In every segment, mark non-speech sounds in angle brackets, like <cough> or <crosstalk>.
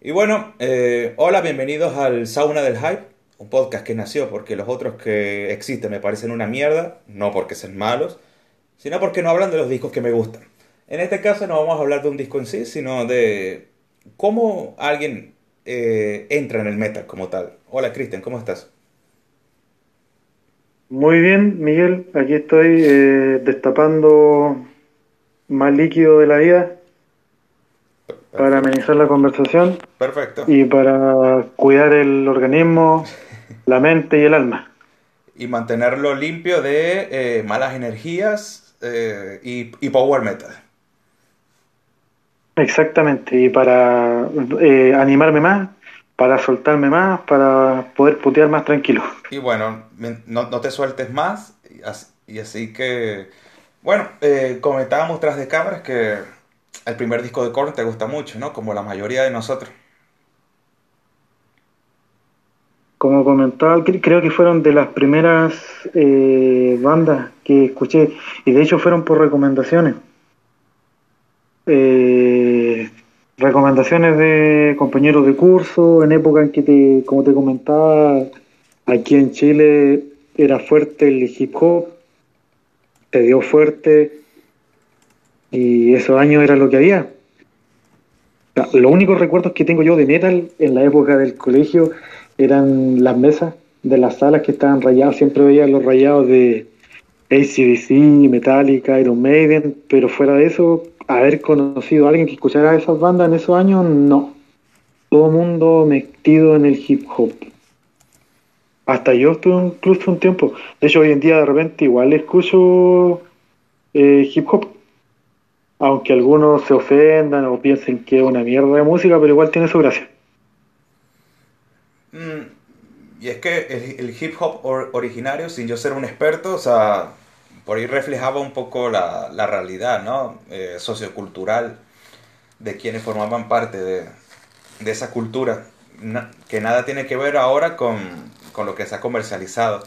Y bueno, eh, hola, bienvenidos al Sauna del Hype, un podcast que nació porque los otros que existen me parecen una mierda, no porque sean malos, sino porque no hablan de los discos que me gustan. En este caso no vamos a hablar de un disco en sí, sino de cómo alguien eh, entra en el metal como tal. Hola, Cristian, ¿cómo estás? Muy bien, Miguel, aquí estoy eh, destapando más líquido de la vida para amenizar la conversación Perfecto. y para cuidar el organismo, <laughs> la mente y el alma. Y mantenerlo limpio de eh, malas energías eh, y, y power metal. Exactamente, y para eh, animarme más, para soltarme más, para poder putear más tranquilo. Y bueno, no, no te sueltes más. Y así, y así que, bueno, eh, comentábamos tras de cámaras que el primer disco de Korn te gusta mucho, ¿no? Como la mayoría de nosotros. Como comentaba, cre- creo que fueron de las primeras eh, bandas que escuché, y de hecho fueron por recomendaciones. Eh, recomendaciones de compañeros de curso, en época en que, te, como te comentaba, aquí en Chile era fuerte el hip hop, te dio fuerte, y esos años era lo que había. Los únicos recuerdos que tengo yo de metal en la época del colegio eran las mesas de las salas que estaban rayadas. Siempre veía los rayados de ACDC, Metallica, Iron Maiden, pero fuera de eso, haber conocido a alguien que escuchara esas bandas en esos años, no. Todo mundo metido en el hip hop. Hasta yo estuve incluso un tiempo. De hecho, hoy en día de repente igual escucho eh, hip hop. Aunque algunos se ofendan o piensen que es una mierda de música, pero igual tiene su gracia. Mm, y es que el, hip hop or- originario, sin yo ser un experto, o sea, por ahí reflejaba un poco la, la realidad, ¿no? Eh, sociocultural de quienes formaban parte de, de esa cultura, que nada tiene que ver ahora con, con lo que se ha comercializado.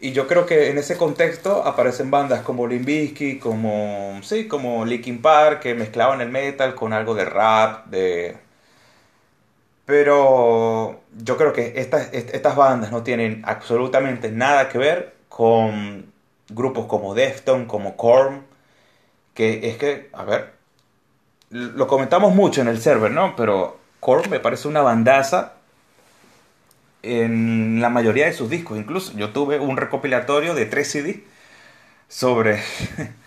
Y yo creo que en ese contexto aparecen bandas como Limp Bizkit, como, sí, como Linkin Park, que mezclaban el metal con algo de rap, de, pero yo creo que estas, est- estas bandas no tienen absolutamente nada que ver con grupos como Defton, como Korn, que es que, a ver, lo comentamos mucho en el server, ¿no? Pero Korn me parece una bandaza en la mayoría de sus discos. Incluso yo tuve un recopilatorio de tres CD sobre, <laughs>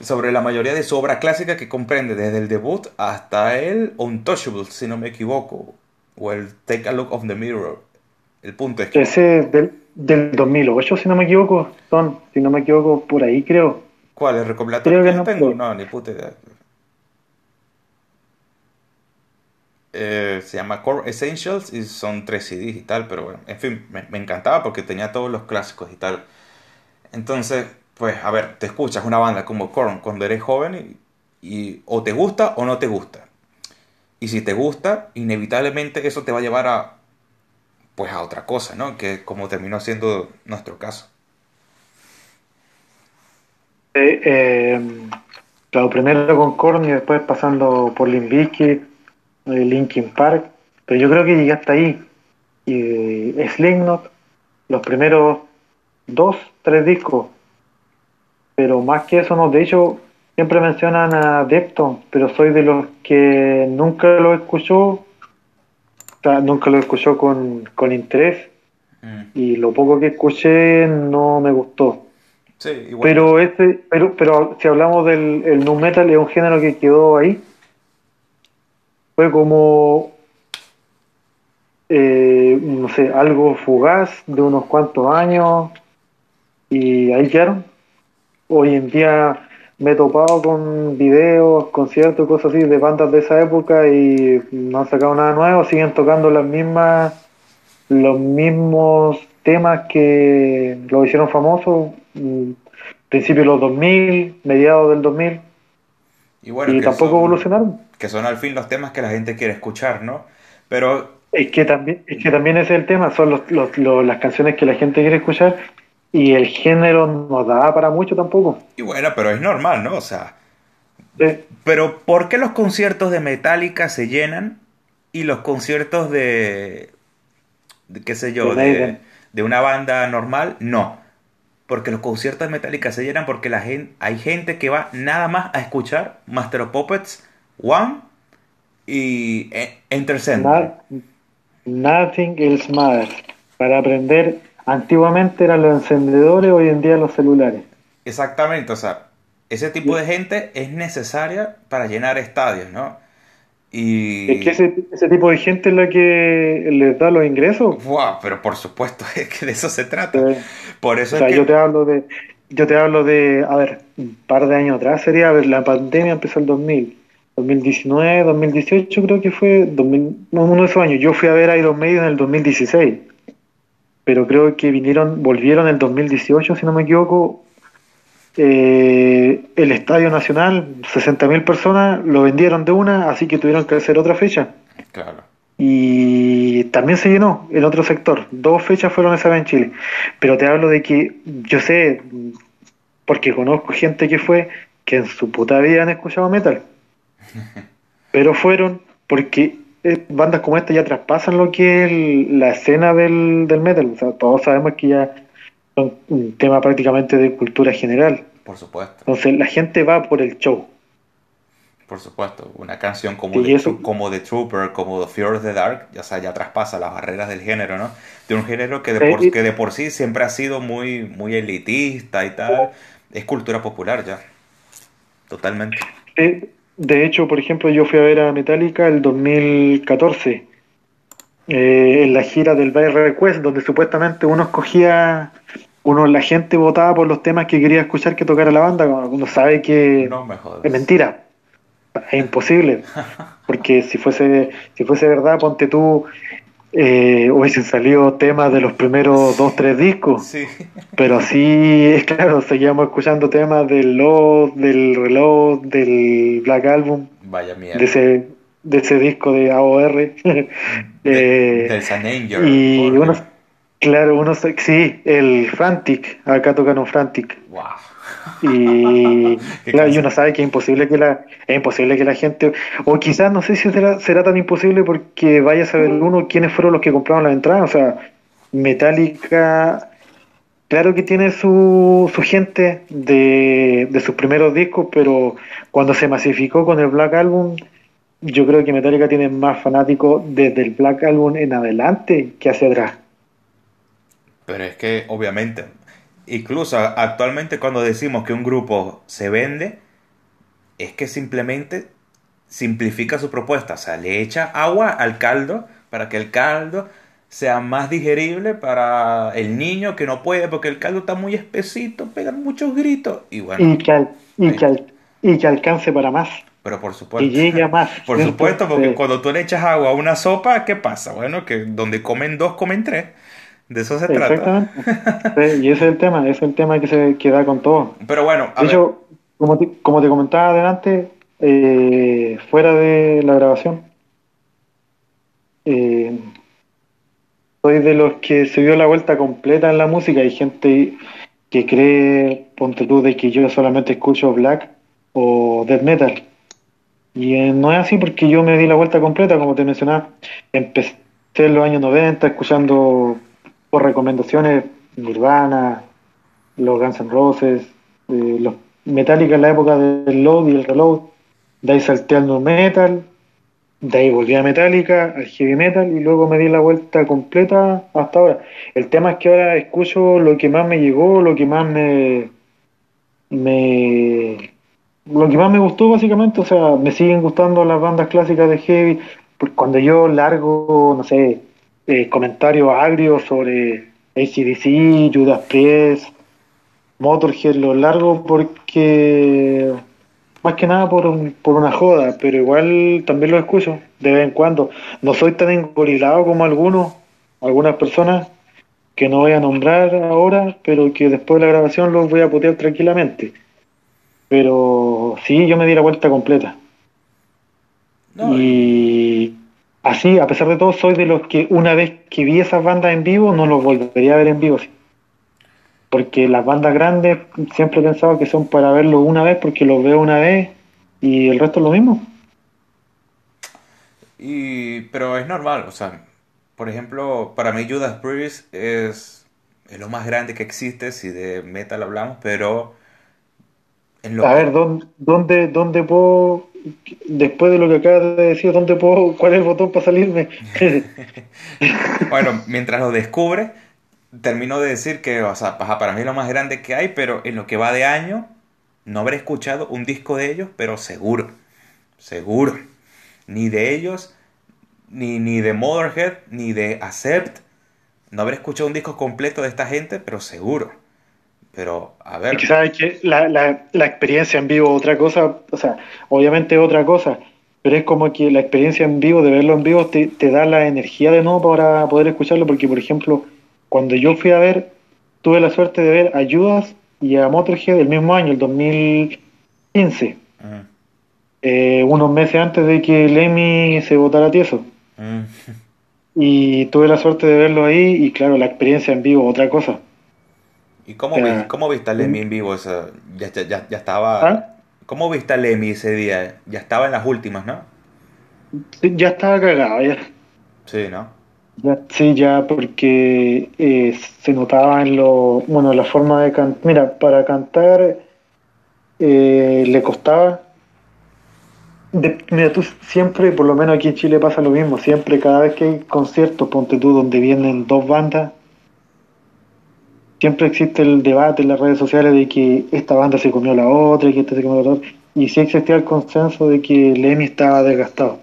sobre la mayoría de su obra clásica que comprende desde el debut hasta el Untouchable, si no me equivoco, o el Take a Look of the Mirror. El punto es que... Ese es del, del 2008, si no me equivoco, son, si no me equivoco, por ahí creo. ¿Cuál? ¿El recopilatorio que no tengo? No, ni puta idea. Eh, se llama Core Essentials y son tres CDs y tal, pero bueno, en fin, me, me encantaba porque tenía todos los clásicos y tal. Entonces, pues, a ver, te escuchas una banda como Korn cuando eres joven y, o te gusta o no te gusta. Y si te gusta, inevitablemente eso te va a llevar a, pues, a otra cosa, ¿no? Que como terminó siendo nuestro caso. Eh, claro, primero con Korn y después pasando por Limp Bizkit, eh, Linkin Park, pero yo creo que llegué hasta ahí. Y eh, Slipknot, los primeros dos, tres discos, pero más que eso no, de hecho siempre mencionan a Deftones, pero soy de los que nunca lo escuchó, o sea, nunca lo escuchó con, con interés Mm. y lo poco que escuché no me gustó. Sí, igual. Pero este, pero, pero si hablamos del el nu metal es un género que quedó ahí. Fue como eh, no sé, algo fugaz de unos cuantos años y ahí quedaron. Hoy en día me he topado con videos, conciertos, cosas así de bandas de esa época y no han sacado nada nuevo, siguen tocando las mismas los mismos temas que lo hicieron famoso, mm, principios de los 2000, mediados del 2000, Y bueno, y tampoco son- evolucionaron. que son al fin los temas que la gente quiere escuchar, ¿no? Pero Es que también, es que también ese es el tema, son los, los- los- las canciones que la gente quiere escuchar y el género no da para mucho tampoco. Y bueno, pero es normal, ¿no? O sea, pero ¿por qué los conciertos de Metallica se llenan y los conciertos de, de qué sé yo, De una banda normal, no. Porque los conciertos de Metallica se llenan porque la gente, hay gente que va nada más a escuchar Master of Puppets, One y eh, Enter Sandman. Nothing else matters. Para aprender, antiguamente eran los encendedores, hoy en día los celulares. Exactamente, o sea, ese tipo de gente es necesaria para llenar estadios, ¿no? Y... Es que ese, ese tipo de gente es la que les da los ingresos. Buah, pero por supuesto, <laughs> es que de eso se trata. Eh, Por eso O sea, es que... yo te hablo de, yo te hablo de, a ver, un par de años atrás sería, a ver, la pandemia empezó el 2000, 2019, 2018 creo que fue, 2000, no, uno de esos años. Yo fui a ver Iron Maiden en el 2016, pero creo que vinieron, volvieron en el 2018, si no me equivoco. Eh, el Estadio Nacional, 60.000 personas, lo vendieron de una, así que tuvieron que hacer otra fecha. Claro. Y también se llenó en otro sector. Dos fechas fueron esa vez en Chile. Pero te hablo de que yo sé, porque conozco gente que fue, que en su puta vida han escuchado metal. <laughs> Pero fueron porque eh, bandas como esta ya traspasan lo que es el- la escena del, del metal. O sea, todos sabemos que ya son un tema prácticamente de cultura general. Por supuesto, Entonces la gente va por el show. por supuesto. Una canción como, The, eso- como The Trooper, como The Fear of the Dark, ya, sea, ya traspasa las barreras del género, ¿no? De un género que de, por, que de por sí siempre ha sido muy, muy elitista y tal. Es cultura popular ya. Totalmente. Eh, de hecho, por ejemplo, yo fui a ver a Metallica el 2014 eh, en la gira del By Request, donde supuestamente uno escogía, uno la gente votaba por los temas que quería escuchar que tocara la banda, cuando uno sabe que No me es mentira, es imposible, <laughs> porque si fuese, si fuese verdad, ponte tú, eh, hubiesen salido temas de los primeros dos, tres discos. Sí. Pero es claro, seguíamos escuchando temas del Load, del Reload, del Black Album, Vaya mierda. de ese, de ese disco de AOR. <laughs> De- Eh, del San Anger. y uno, claro, uno, se- sí, el Frantic, acá tocaron Frantic. Wow. <laughs> Y, claro, y uno sabe que es imposible que la, es imposible que la gente, o quizás no sé si será, será tan imposible porque vaya a saber uno quiénes fueron los que compraron la entrada. O sea, Metallica, claro que tiene su, su gente de, de sus primeros discos, pero cuando se masificó con el Black Album, yo creo que Metallica tiene más fanáticos desde el Black Album en adelante que hacia atrás. Pero es que, obviamente, incluso actualmente cuando decimos que un grupo se vende, es que simplemente simplifica su propuesta. O sea, le echa agua al caldo para que el caldo sea más digerible para el niño que no puede porque el caldo está muy espesito, pegan muchos gritos. Y bueno, Y que, al- y, que al- y que alcance para más. pero por supuesto. llegue a <laughs> más. Por ¿cierto? supuesto, porque Sí. cuando tú le echas agua a una sopa, ¿qué pasa? Bueno, que donde comen dos, comen tres. De eso se trata. Exactamente. Sí, y ese es el tema, ese es el tema que se que da con todo. Pero bueno, a De ver, hecho, como te, como te comentaba adelante, eh, fuera de la grabación, eh, soy de los que se dio la vuelta completa en la música. Hay gente que cree, ponte tú, de que yo solamente escucho black o death metal. Y eh, no es así porque yo me di la vuelta completa, como te mencionaba. Empecé en los años 90 escuchando por recomendaciones Nirvana, los Guns N' Roses, eh, los Metallica en la época del Load y el Reload. De ahí salté al Nu Metal, de ahí volví a Metallica, al Heavy Metal y luego me di la vuelta completa hasta ahora. El tema es que ahora escucho lo que más me llegó, lo que más me, me lo que más me gustó básicamente, o sea, me siguen gustando las bandas clásicas de heavy, porque cuando yo largo, no sé, eh, comentarios agrios sobre ACDC, Judas Priest, Motorhead, lo largo porque más que nada por, un- por una joda, pero igual también lo escucho de vez en cuando. No soy tan engorilado como algunos, algunas personas que no voy a nombrar ahora, pero que después de la grabación los voy a putear tranquilamente. Pero sí, yo me di la vuelta completa. no, Y así, a pesar de todo, soy de los que una vez que vi esas bandas en vivo, no los volvería a ver en vivo. Porque las bandas grandes siempre he pensado que son para verlo una vez, porque los veo una vez y el resto es lo mismo. Y, pero es normal, o sea, por ejemplo, para mí Judas Priest es, es lo más grande que existe, si de metal hablamos, pero en lo A ver, ¿dónde, dónde, dónde puedo, después de lo que acabas de decir, dónde puedo, cuál es el botón para salirme? <laughs> bueno, mientras lo descubre, termino de decir que, o sea, para mí es lo más grande que hay, pero en lo que va de año, no habré escuchado un disco de ellos, pero seguro, seguro. Ni de ellos, ni, ni de Motherhead, ni de Accept. No habré escuchado un disco completo de esta gente, pero seguro. Pero, a ver. que sabes que la, la, la experiencia en vivo otra cosa, o sea, obviamente otra cosa, pero es como que la experiencia en vivo, de verlo en vivo, te, te da la energía de nuevo para poder escucharlo, porque, por ejemplo, cuando yo fui a ver, tuve la suerte de ver Ayudas y a Motorhead el mismo año, el 2015. Ah. Eh, unos meses antes de que Lemmy se votara tieso. Ah. Y tuve la suerte de verlo ahí y claro, la experiencia en vivo, otra cosa. ¿Y cómo, viste, a Lemmy en vivo? ya, ya, ya, estaba... ¿Ah? ¿Cómo viste a Lemmy ese día? Ya estaba en las últimas, ¿no? ya estaba cagado, ya. Sí, ¿no? sí, ya, porque eh, se notaba en lo, bueno, la forma de cantar. Mira, para cantar eh, le costaba. mira, tú siempre, por lo menos aquí en Chile pasa lo mismo, siempre cada vez que hay conciertos, ponte tú, donde vienen dos bandas, siempre existe el debate en las redes sociales de que esta banda se comió la otra y que esta se comió la otra, y sí existía el consenso de que Lemmy estaba desgastado.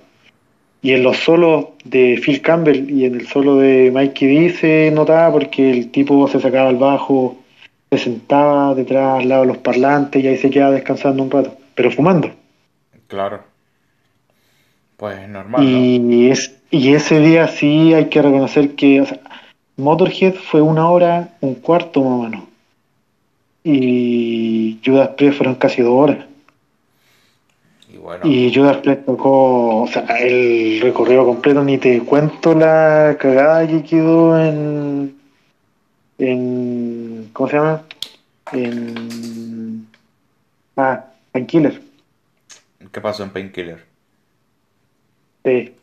Y en los solos de Phil Campbell y en el solo de Mikey D se notaba porque el tipo se sacaba el bajo, se sentaba detrás al lado de los parlantes y ahí se quedaba descansando un rato, pero fumando. Claro. Pues normal. Y, es, y ese día sí hay que reconocer que Motorhead fue una hora, un cuarto más o menos. Y Judas Priest fueron casi dos horas. Y, Judas Priest tocó, o sea, el recorrido completo, ni te cuento la cagada que quedó en. en ¿Cómo se llama? En. Ah, Painkiller. ¿Qué pasó en Painkiller? Sí.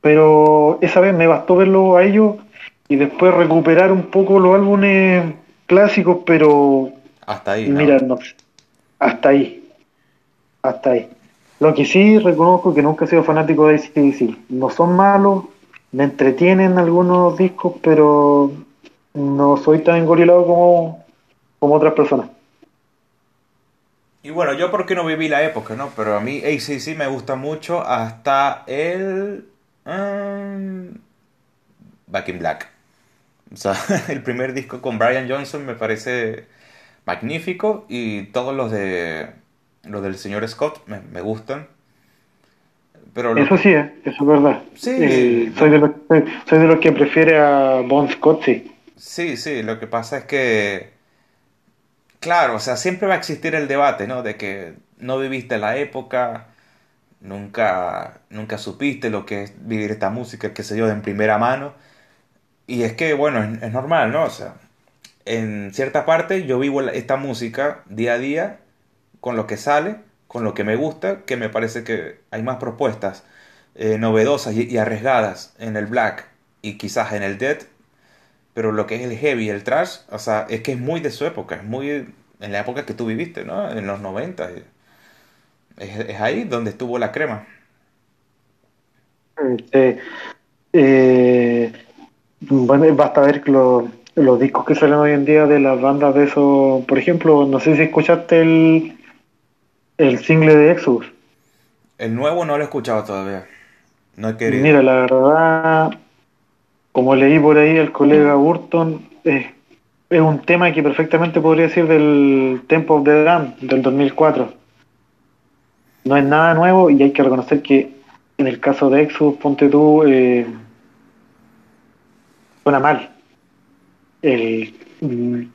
Pero esa vez me bastó verlo a ellos y después recuperar un poco los álbumes clásicos, pero. Hasta ahí. Mira, no, hasta ahí hasta ahí. Lo que sí reconozco que nunca he sido fanático de ACDC. No son malos, me entretienen algunos discos, pero no soy tan engorilado como, como otras personas. Y bueno, yo porque no viví la época, ¿no? Pero a mí ACDC me gusta mucho hasta el... Um, Back in Black. O sea, <laughs> el primer disco con Brian Johnson me parece magnífico y todos los de los del señor Scott me, me gustan. Pero Eso sí, eh, eso es verdad. Sí. Eh, soy, de los, soy de los que prefiere a Bon Scott, sí. Sí, sí, lo que pasa es que, claro, o sea, siempre va a existir el debate, ¿no? De que no viviste la época, nunca, nunca supiste lo que es vivir esta música, qué sé yo, de en primera mano. Y es que, bueno, es, es normal, ¿no? O sea, en cierta parte yo vivo esta música día a día con lo que sale, con lo que me gusta, que me parece que hay más propuestas eh, novedosas y, arriesgadas en el black y quizás en el dead, pero lo que es el heavy el trash, o sea, es que es muy de su época, es muy en la época que tú viviste, ¿no? En los 90. Es, ahí donde estuvo la crema. Eh, bueno, basta ver los, los discos que salen hoy en día de las bandas de eso. Por ejemplo, no sé si escuchaste el, el single de Exodus. El nuevo no lo he escuchado todavía. No he querido. Mira, la verdad, como leí por ahí el colega Burton, es, un tema que perfectamente podría decir del Tempo of the Dam del 2004. No es nada nuevo y hay que reconocer que en el caso de Exodus, ponte tú, eh, suena mal. El,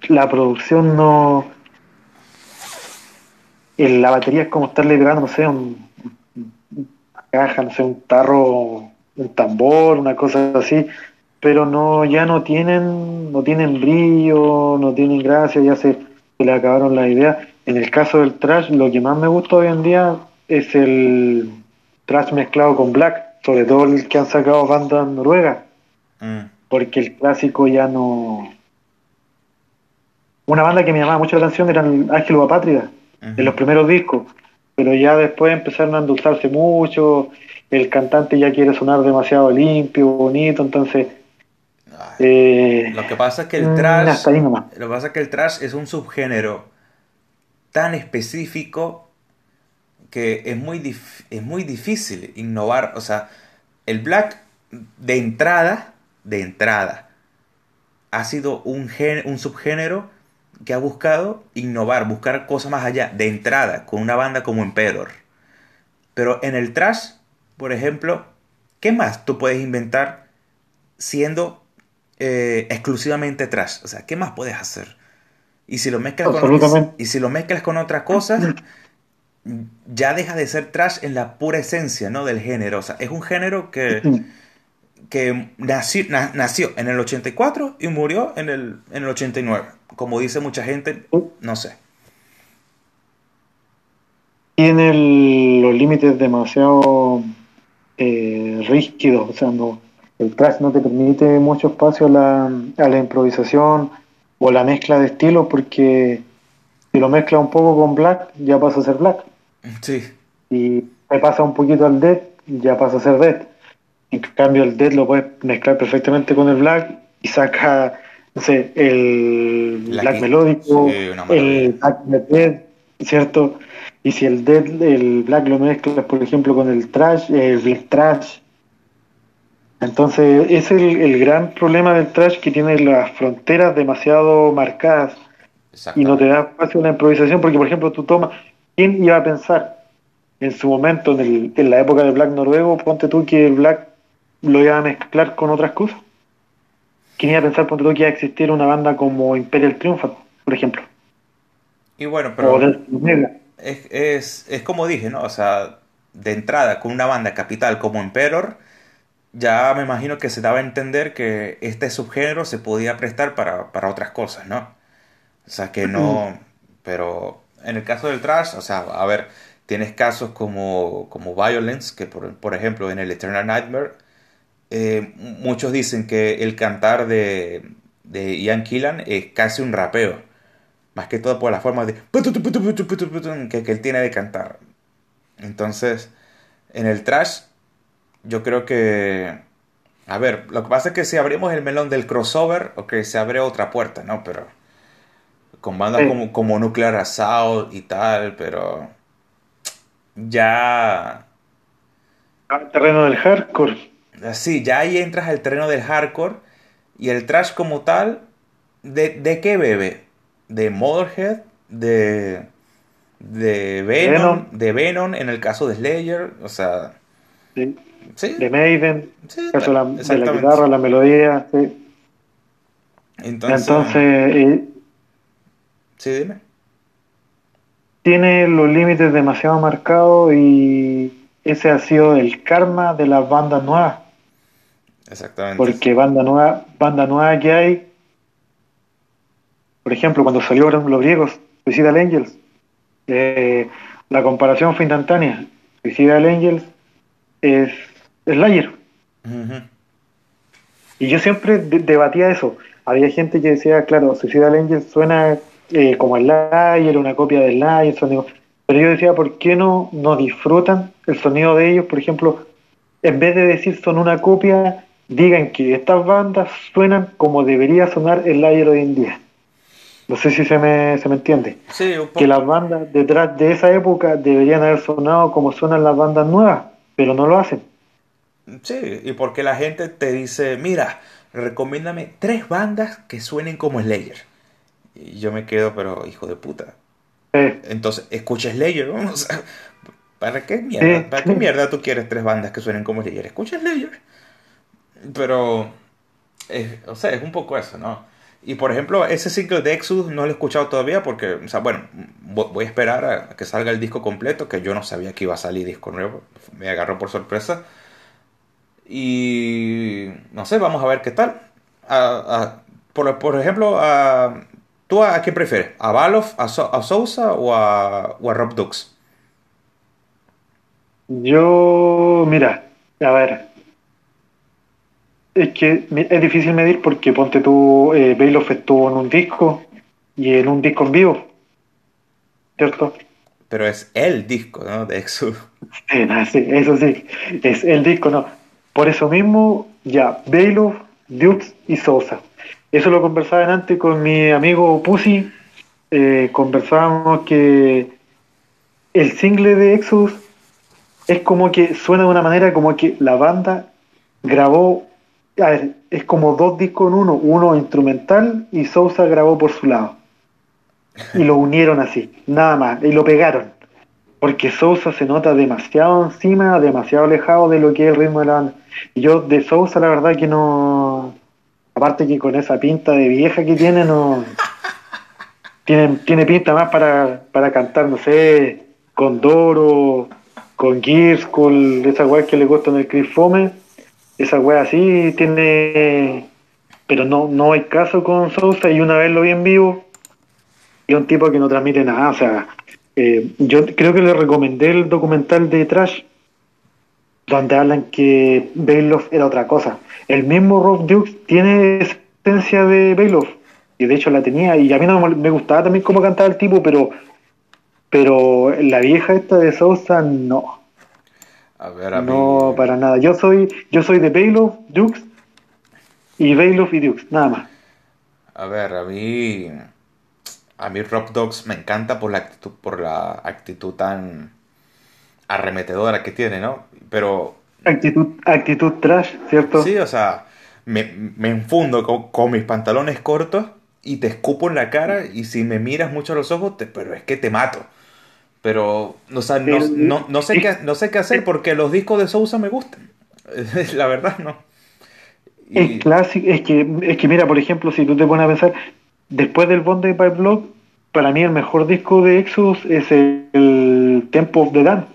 la producción no la batería es como estarle pegando, no sé, un, una caja, no sé, un tarro, un tambor, una cosa así, pero no, ya no tienen, no tienen brillo, no tienen gracia, ya se, le acabaron las ideas. En el caso del trash, lo que más me gusta hoy en día es el trash mezclado con black. sobre todo el que han sacado bandas noruegas, Mm. Porque el clásico ya no... Una banda que me llamaba mucho la atención era el Ángel Apátrida, Ujú. en los primeros discos, pero ya después empezaron a endulzarse mucho, el cantante ya quiere sonar demasiado limpio, bonito, entonces... Ay, Eh, Lo que pasa es que el mm, trash, lo que pasa es que el trash es un subgénero tan específico que es muy, dif- es muy difícil innovar. O sea, el black de entrada, de entrada, ha sido un, gen- un subgénero que ha buscado innovar, buscar cosas más allá, de entrada, con una banda como Emperor. Pero en el trash, por ejemplo, ¿qué más tú puedes inventar siendo eh, exclusivamente trash? O sea, ¿qué más puedes hacer? Y si lo mezclas con, y si lo mezclas con otras cosas, <laughs> ya deja de ser trash en la pura esencia, ¿no? Del género. O sea, es un género que, que nació, na- nació en el 84 y murió en el, en el 89. Como dice mucha gente, no sé. tiene el- los límites demasiado eh, rígidos, o sea, no, el trash no te permite mucho espacio a la, a la improvisación o la mezcla de estilos porque si lo mezclas un poco con black ya pasa a ser black Sí, y te pasa un poquito al dead ya pasa a ser dead. En cambio el dead lo puedes mezclar perfectamente con el black y saca, no sé, el La black melódico, sí, el black dead, ¿cierto? Y si el dead, el black lo mezclas, por ejemplo, con el trash, el black trash. Entonces, ese es el, el gran problema del trash que tiene las fronteras demasiado marcadas. Y no te da espacio a la improvisación, porque por ejemplo tú tomas, ¿quién iba a pensar en su momento, en, el- en la época del black noruego, ponte tú que el black lo iba a mezclar con otras cosas? ¿Quién iba a pensar, ponte tú, que iba a existir una banda como Imperial Triumphant, por ejemplo? Y bueno, pero es, es, es como dije, ¿no? O sea, de entrada, con una banda capital como Emperor, ya me imagino que se daba a entender que este subgénero se podía prestar para, para otras cosas, ¿no? O sea, que no... Pero en el caso del trash, o sea, a ver, tienes casos como, como Violence, que por, por ejemplo en el Eternal Nightmare, eh, muchos dicen que el cantar de, de Ian Killan es casi un rapeo. Más que todo por la forma de que, que él tiene de cantar. Entonces, en el trash, yo creo que... A ver, lo que pasa es que si abrimos el melón del crossover, ok, se abre otra puerta, ¿no? Pero con bandas Sí. como, como Nuclear Assault y tal, pero ya... Al terreno del hardcore. Sí, ya ahí entras al terreno del hardcore y el trash como tal, ¿de, de qué bebe? ¿De Motorhead? ¿De, de Venom? Venom. ¿De Venom en el caso de Slayer? O sea, ¿sí? sí, De Maiden, sí, caso de la, de la exactamente. guitarra, la melodía. ¿sí? Entonces, Entonces, sí, dime. tiene los límites demasiado marcados y ese ha sido el karma de las bandas nuevas. Exactamente. Porque banda nueva, banda nueva que hay, por ejemplo, cuando salieron los griegos, Suicidal Angels, eh, la comparación fue instantánea. Suicidal Angels es Slayer. Ujú. Y yo siempre de- debatía eso. Había gente que decía, claro, Suicidal Angels suena eh, como el Slayer, una copia del Slayer, sonido. Pero yo decía, ¿por qué no, no disfrutan el sonido de ellos? Por ejemplo, en vez de decir son una copia, digan que estas bandas suenan como debería sonar el Slayer hoy en día. No sé si se me, se me entiende. Sí, un poco. Que las bandas detrás de esa época deberían haber sonado como suenan las bandas nuevas, pero no lo hacen. Sí, y porque la gente te dice, mira, recomiéndame tres bandas que suenen como Slayer. Y yo me quedo, pero hijo de puta. Eh, Entonces, escucha Slayer, sea, ¿para qué mierda? Sí. ¿Para qué mierda tú quieres tres bandas que suenen como Slayer? Escucha Slayer. Pero, eh, o sea, es un poco eso, ¿no? Y por ejemplo, ese single de Exodus no lo he escuchado todavía porque, o sea, bueno, vo- voy a esperar a que salga el disco completo, que yo no sabía que iba a salir disco nuevo, me agarró por sorpresa. Y no sé, vamos a ver qué tal. A- por, por ejemplo, a, ¿tú a, quién prefieres? ¿A Baloff, a, So- a Sousa o a, o a Rob Dux? yo, mira, A ver. Es que es difícil medir porque ponte tú, eh, Bailoff estuvo en un disco y en un disco en vivo. ¿Cierto? Pero es el disco, ¿no? De Exodus. <laughs> Sí, eso sí. Es el disco, ¿no? Por eso mismo, ya, Bailoff, Dukes y Sosa. Eso lo conversaba antes con mi amigo Pussy. Eh, conversábamos que el single de Exodus es como que suena de una manera como que la banda grabó, es como dos discos en uno, uno instrumental y Sousa grabó por su lado. Y lo unieron así, nada más, y lo pegaron. Porque Sousa se nota demasiado encima, demasiado alejado de lo que es el ritmo de la banda. Y yo de Sousa la verdad que no... Aparte que con esa pinta de vieja que tiene, no... Tiene, tiene pinta más para, para cantar, no sé, con Doro, con Gears, con esa weá que le gusta en el Chris Fome, esa weá así tiene. Pero no, no hay caso con Sousa y una vez lo vi en vivo y un tipo que no transmite nada. O sea, eh, yo creo que le recomendé el documental de Trash, donde hablan que Bailoff era otra cosa. El mismo Rob Dukes tiene esencia de Bailoff, y de hecho la tenía, y a mí no me gustaba también cómo cantaba el tipo, pero pero la vieja esta de Sousa, no. A ver, a No, para nada. Yo soy, yo soy de Bailoff, Dukes y Bailoff y Dukes, nada más. A ver, a mí. A mí Rock Dogs me encanta por la actitud, por la actitud tan arremetedora que tiene, ¿no? Pero. Actitud, actitud trash, ¿cierto? Sí, o sea, me, me enfundo con, con, mis pantalones cortos y te escupo en la cara y si me miras mucho a los ojos, te, pero es que te mato. Pero no, no, no, sé qué, no sé qué hacer porque los discos de Sousa me gustan. <laughs> La verdad, no. Es clásico, es que, es que mira, por ejemplo, si tú te pones a pensar, después del Bond de Pipe Block, para mí el mejor disco de Exodus es el, Tempo of the Dan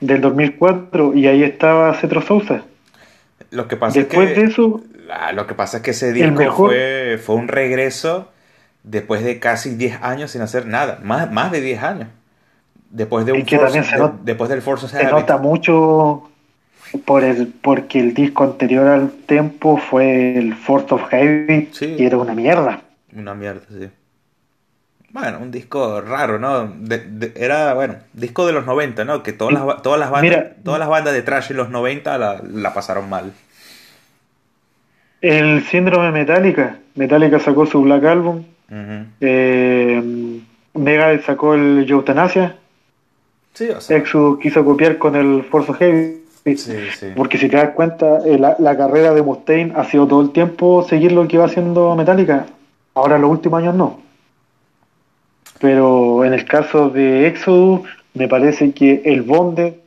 del 2004 y ahí estaba Cetro Sousa. Lo que pasa después es que, de eso, lo que pasa es que ese disco fue, fue un regreso después de casi 10 años sin hacer nada, más, más de 10 años. Después de un force, después del Force Se nota mucho por el, porque el disco anterior al Tempo fue el Force of Heavy y era una mierda. Una mierda, sí. Bueno, un disco raro, ¿no? era, bueno, disco de los 90, ¿no? Que todas las, todas las, bandas, todas las bandas de trash en los 90 la, la pasaron mal. El síndrome Metallica. Metallica sacó su Black Album. eh, Megadeth sacó el Eutanasia. Sí, o sea. Exodus quiso copiar con el Force Heavy. Porque si te das cuenta, eh, la, carrera de Mustaine ha sido todo el tiempo seguir lo que iba haciendo Metallica. Ahora en los últimos años no. Pero en el caso de Exodus, me parece que el Bonde,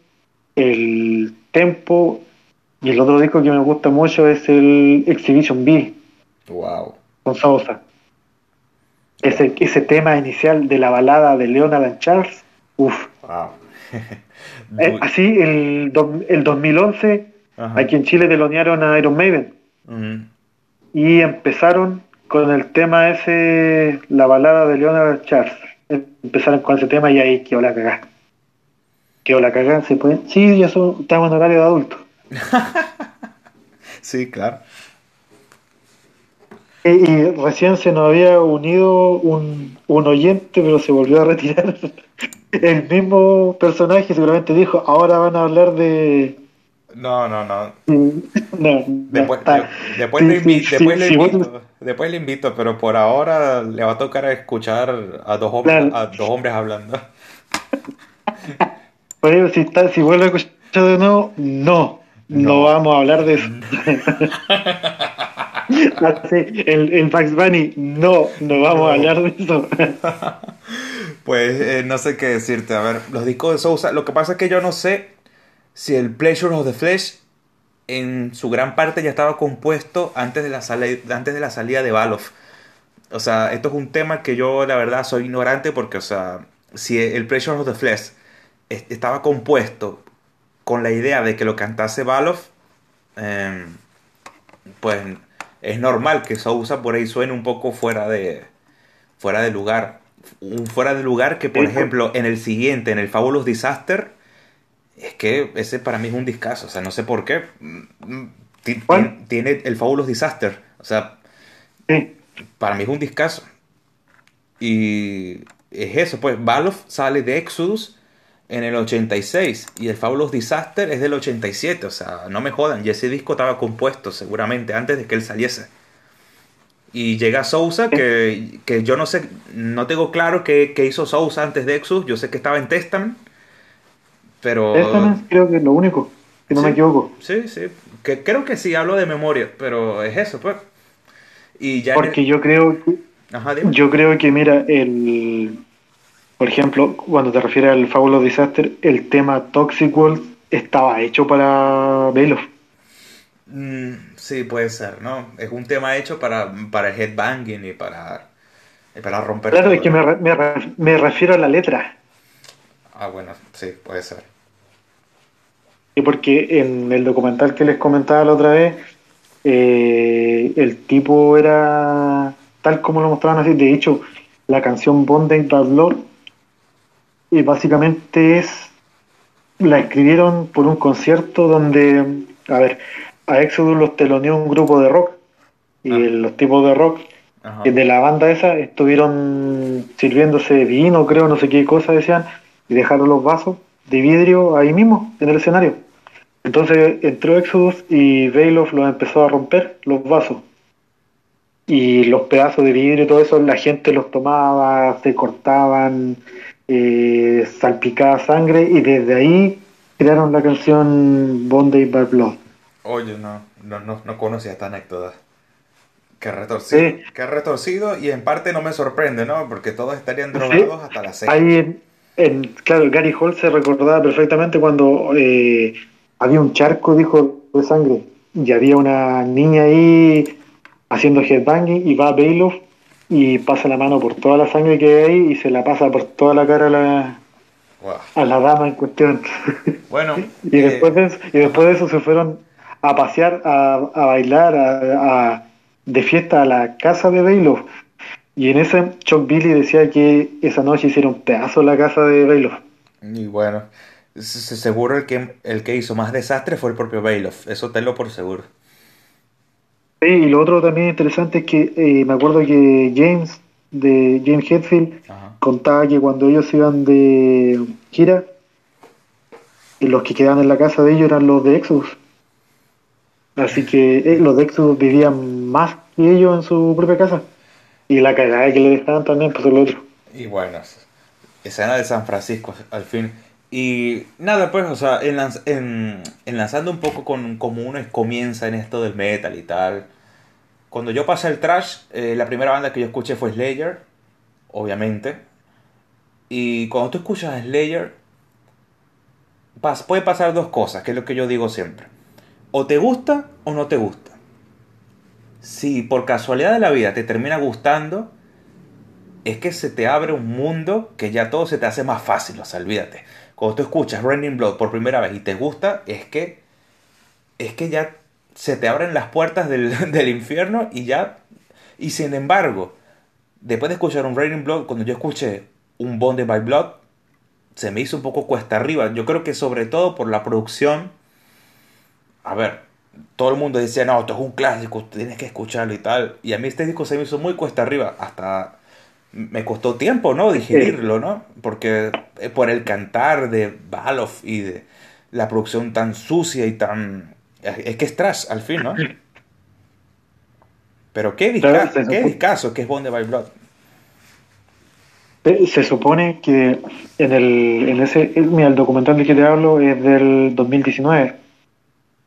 el Tempo y el otro disco que me gusta mucho es el Exhibition B. Wow. Con Sosa. Ese, ese tema inicial de la balada de Leonard and Charles. Uf. Wow. <laughs> Eh, así, el, el 2011, aquí en Chile telonearon a Iron Maiden. Y empezaron con el tema ese, la balada de Leonard Charles. Empezaron con ese tema y ahí quedó la cagada. Quedó la cagada, se puede. Sí, ya son, estamos en horario de adulto. <laughs> sí, claro. Y, recién se nos había unido un, un oyente, pero se volvió a retirar. <laughs> el mismo personaje seguramente dijo, ahora van a hablar de... No, no, no. no después, después, le, invito, después, le invito, pero por ahora le va a tocar escuchar a dos hombres, a dos hombres hablando. <laughs> Pero si, está, si vuelve a escuchar de nuevo, no, no, vamos a hablar de eso. <laughs> el, el Max Bunny, no, no vamos a hablar de eso. <laughs> Pues eh, no sé qué decirte. A ver, los discos de Sousa. Lo que pasa es que yo no sé si el Pleasure of the Flesh en su gran parte ya estaba compuesto antes de la, antes de la salida de Baloff. O sea, esto es un tema que yo la verdad soy ignorante porque, o sea, si el Pleasure of the Flesh estaba compuesto con la idea de que lo cantase Baloff, em, pues es normal que Sousa por ahí suene un poco fuera de, fuera de lugar un fuera de lugar que, por ejemplo, en el siguiente, en el Fabulous Disaster, es que ese para mí es un discazo, o sea, no sé por qué. Mm, ti- Tiene el Fabulous Disaster, o sea, Sí. para mí es un discazo. Y es eso, pues Valve sale de Exodus en el 86 y el Fabulous Disaster es del 87, o sea, no me jodan, y ese disco estaba compuesto seguramente antes de que él saliese. Y llega Sousa, que, que yo no sé, no tengo claro qué, qué hizo Sousa antes de Exodus, yo sé que estaba en Testament, pero... Testament creo que es lo único, si no Sí. me equivoco. Sí, sí, que, creo que sí, hablo de memoria, pero es eso, pues. Y ya... el- Porque yo creo que, Ajá, dime. yo creo que mira, el por ejemplo, cuando te refieres al Fabulous Disaster, el tema Toxic World estaba hecho para Velof. Mm, sí, puede ser, ¿no? Es un tema hecho para, para el headbanging y para, y para romper Claro, es que me, me me refiero a la letra. Ah, bueno, sí, puede ser. Y porque en el documental que les comentaba la otra vez, eh, el tipo era tal como lo mostraban así. De hecho, la canción Bondage Bad Blood y básicamente es la escribieron por un concierto donde, a ver, a Exodus los teloneó un grupo de rock y Ah. los tipos de rock Ajá. que de la banda esa estuvieron sirviéndose vino, creo, no sé qué cosa decían, y dejaron los vasos de vidrio ahí mismo, en el escenario. Entonces entró Exodus y Bailoff los empezó a romper, los vasos. Y los pedazos de vidrio y todo eso, la gente los tomaba, se cortaban, eh, salpicaba sangre, y desde ahí crearon la canción Bondage by Blood. Oye, no, no, no, no conocía esta anécdota. Qué retorcido, Sí. qué retorcido y en parte no me sorprende, ¿no? Porque todos estarían Sí. drogados hasta las seis. Ahí, en, en- claro, Gary Hall se recordaba perfectamente cuando eh, había un charco, dijo, de sangre, y había una niña ahí haciendo headbanging, y va Bailoff y pasa la mano por toda la sangre que hay ahí y se la pasa por toda la cara a la, a la dama en cuestión. Bueno, <laughs> y, eh, después de eso, y después de eso se fueron a pasear, a, a bailar, a, a- de fiesta a la casa de Bailoff. Y en ese Chuck Billy decía que esa noche hicieron pedazo la casa de Bailoff. y bueno, se- se- seguro el que, el que hizo más desastre fue el propio Bailoff, eso tenlo por seguro. Sí, y lo otro también interesante es que eh, me acuerdo que James, de James Hetfield, Ajá. contaba que cuando ellos iban de gira, los que quedaban en la casa de ellos eran los de Exodus. Así que eh, los de Exodus vivían más que ellos en su propia casa. Y la cagada que le dejaban también, pues el otro. Y bueno, escena de San Francisco, al fin. Y nada, pues, o sea, en- enlazando un poco con uno comienza en esto del metal y tal. Cuando yo pasé el trash, eh, la primera banda que yo escuché fue Slayer, obviamente. Y cuando tú escuchas Slayer, pas- puede pasar dos cosas, que es lo que yo digo siempre. O te gusta o no te gusta. Si por casualidad de la vida te termina gustando, es que se te abre un mundo que ya todo se te hace más fácil, o sea, olvídate. Cuando tú escuchas Raining Blood por primera vez y te gusta, es que es que ya se te abren las puertas del, <laughs> del infierno y ya y sin embargo, después de escuchar un Raining Blood, cuando yo escuché un Bonded by Blood, se me hizo un poco cuesta arriba. Yo creo que sobre todo por la producción. A ver, todo el mundo decía, no, esto es un clásico, tienes que escucharlo y tal. Y a mí este disco se me hizo muy cuesta arriba. Hasta me costó tiempo, ¿no? Digerirlo, ¿no? Porque eh, por el cantar de Baloff y de la producción tan sucia y tan... Es que es trash al fin, ¿no? <clears throat> Pero qué Claro, discazo, se qué discazo que es Bonded by Blood. Eh, Se supone que en el, en ese, el, mira, el documental del que te hablo es del 2019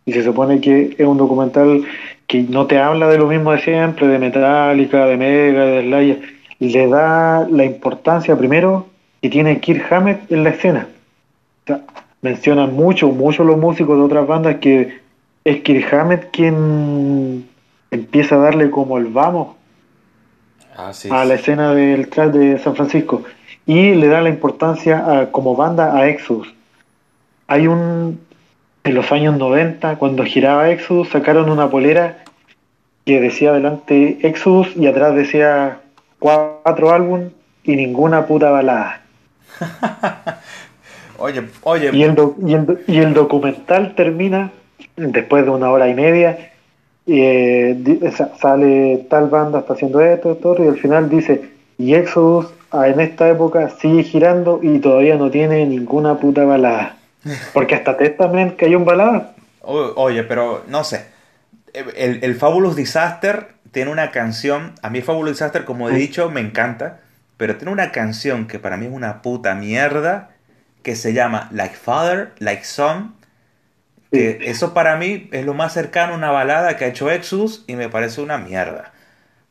y se supone que es un documental que no te habla de lo mismo de siempre, de Metallica, de Mega, de Slayer, le da la importancia primero que tiene Kirk Hammett en la escena. O sea, mencionan mucho, mucho los músicos de otras bandas que es Kirk Hammett quien empieza a darle como el vamos Ah, sí. a la escena del trash de San Francisco y le da la importancia a- como banda a Exodus. Hay un en los años 90 cuando giraba Exodus sacaron una polera que decía adelante Exodus y atrás decía cuatro álbum y ninguna puta balada. <laughs> Oye, oye. Y el, y el, documental termina después de una hora y media. Y, eh, sale tal banda, está haciendo esto, esto, y al final dice, y Exodus ah, en esta época sigue girando y todavía no tiene ninguna puta balada. Porque hasta Testament cayó en balada. Oye, pero no sé. El, el Fabulous Disaster tiene una canción. A mí Fabulous Disaster, como he dicho, me encanta. Pero tiene una canción que para mí es una puta mierda. Que se llama Like Father, Like Son. Que eso para mí es lo más cercano a una balada que ha hecho Exodus y me parece una mierda.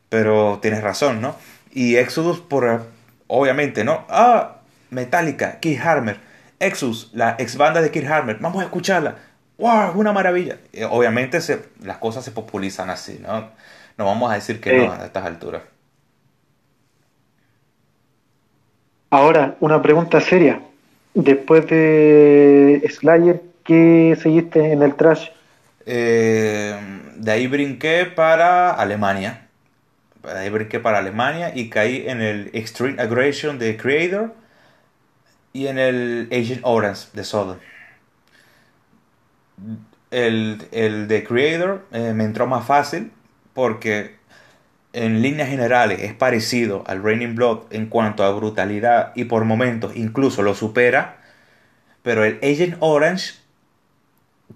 Pero tienes razón, ¿no? Y Exodus, por obviamente, ¿no? Ah, Metallica, Keith Harmer. Exodus, la ex banda de Keith Harmer. Vamos a escucharla. ¡Wow! Una maravilla. obviamente se, las cosas se populizan así, ¿no? No vamos a decir que no a estas alturas. Ahora, una pregunta seria. Después de Slayer, ¿qué seguiste en el trash? Eh, de ahí brinqué para Alemania. De ahí brinqué para Alemania y caí en el Extreme Aggression de Creator y en el Agent Orange de Sodom. El, el de Creator eh, me entró más fácil porque en líneas generales es parecido al Raining Blood en cuanto a brutalidad y por momentos incluso lo supera, pero el Agent Orange,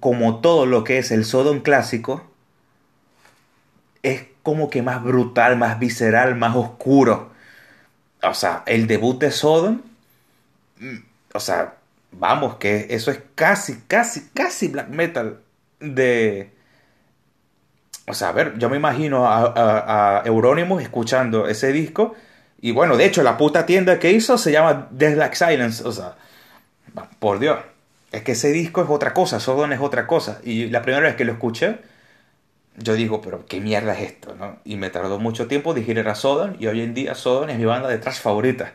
como todo lo que es el Sodom clásico, es como que más brutal, más visceral, más oscuro. O sea, el debut de Sodom, o sea, vamos, que eso es casi, casi, casi black metal de, o sea, a ver, yo me imagino a, Euronymous escuchando ese disco. Y bueno, de hecho, la puta tienda que hizo se llama Death Like Silence. O sea, por Dios. Es que ese disco es otra cosa, Sodom es otra cosa. Y la primera vez que lo escuché, yo digo, pero qué mierda es esto, ¿no? Y me tardó mucho tiempo digerir a Sodom. Y hoy en día Sodom es mi banda de trash favorita.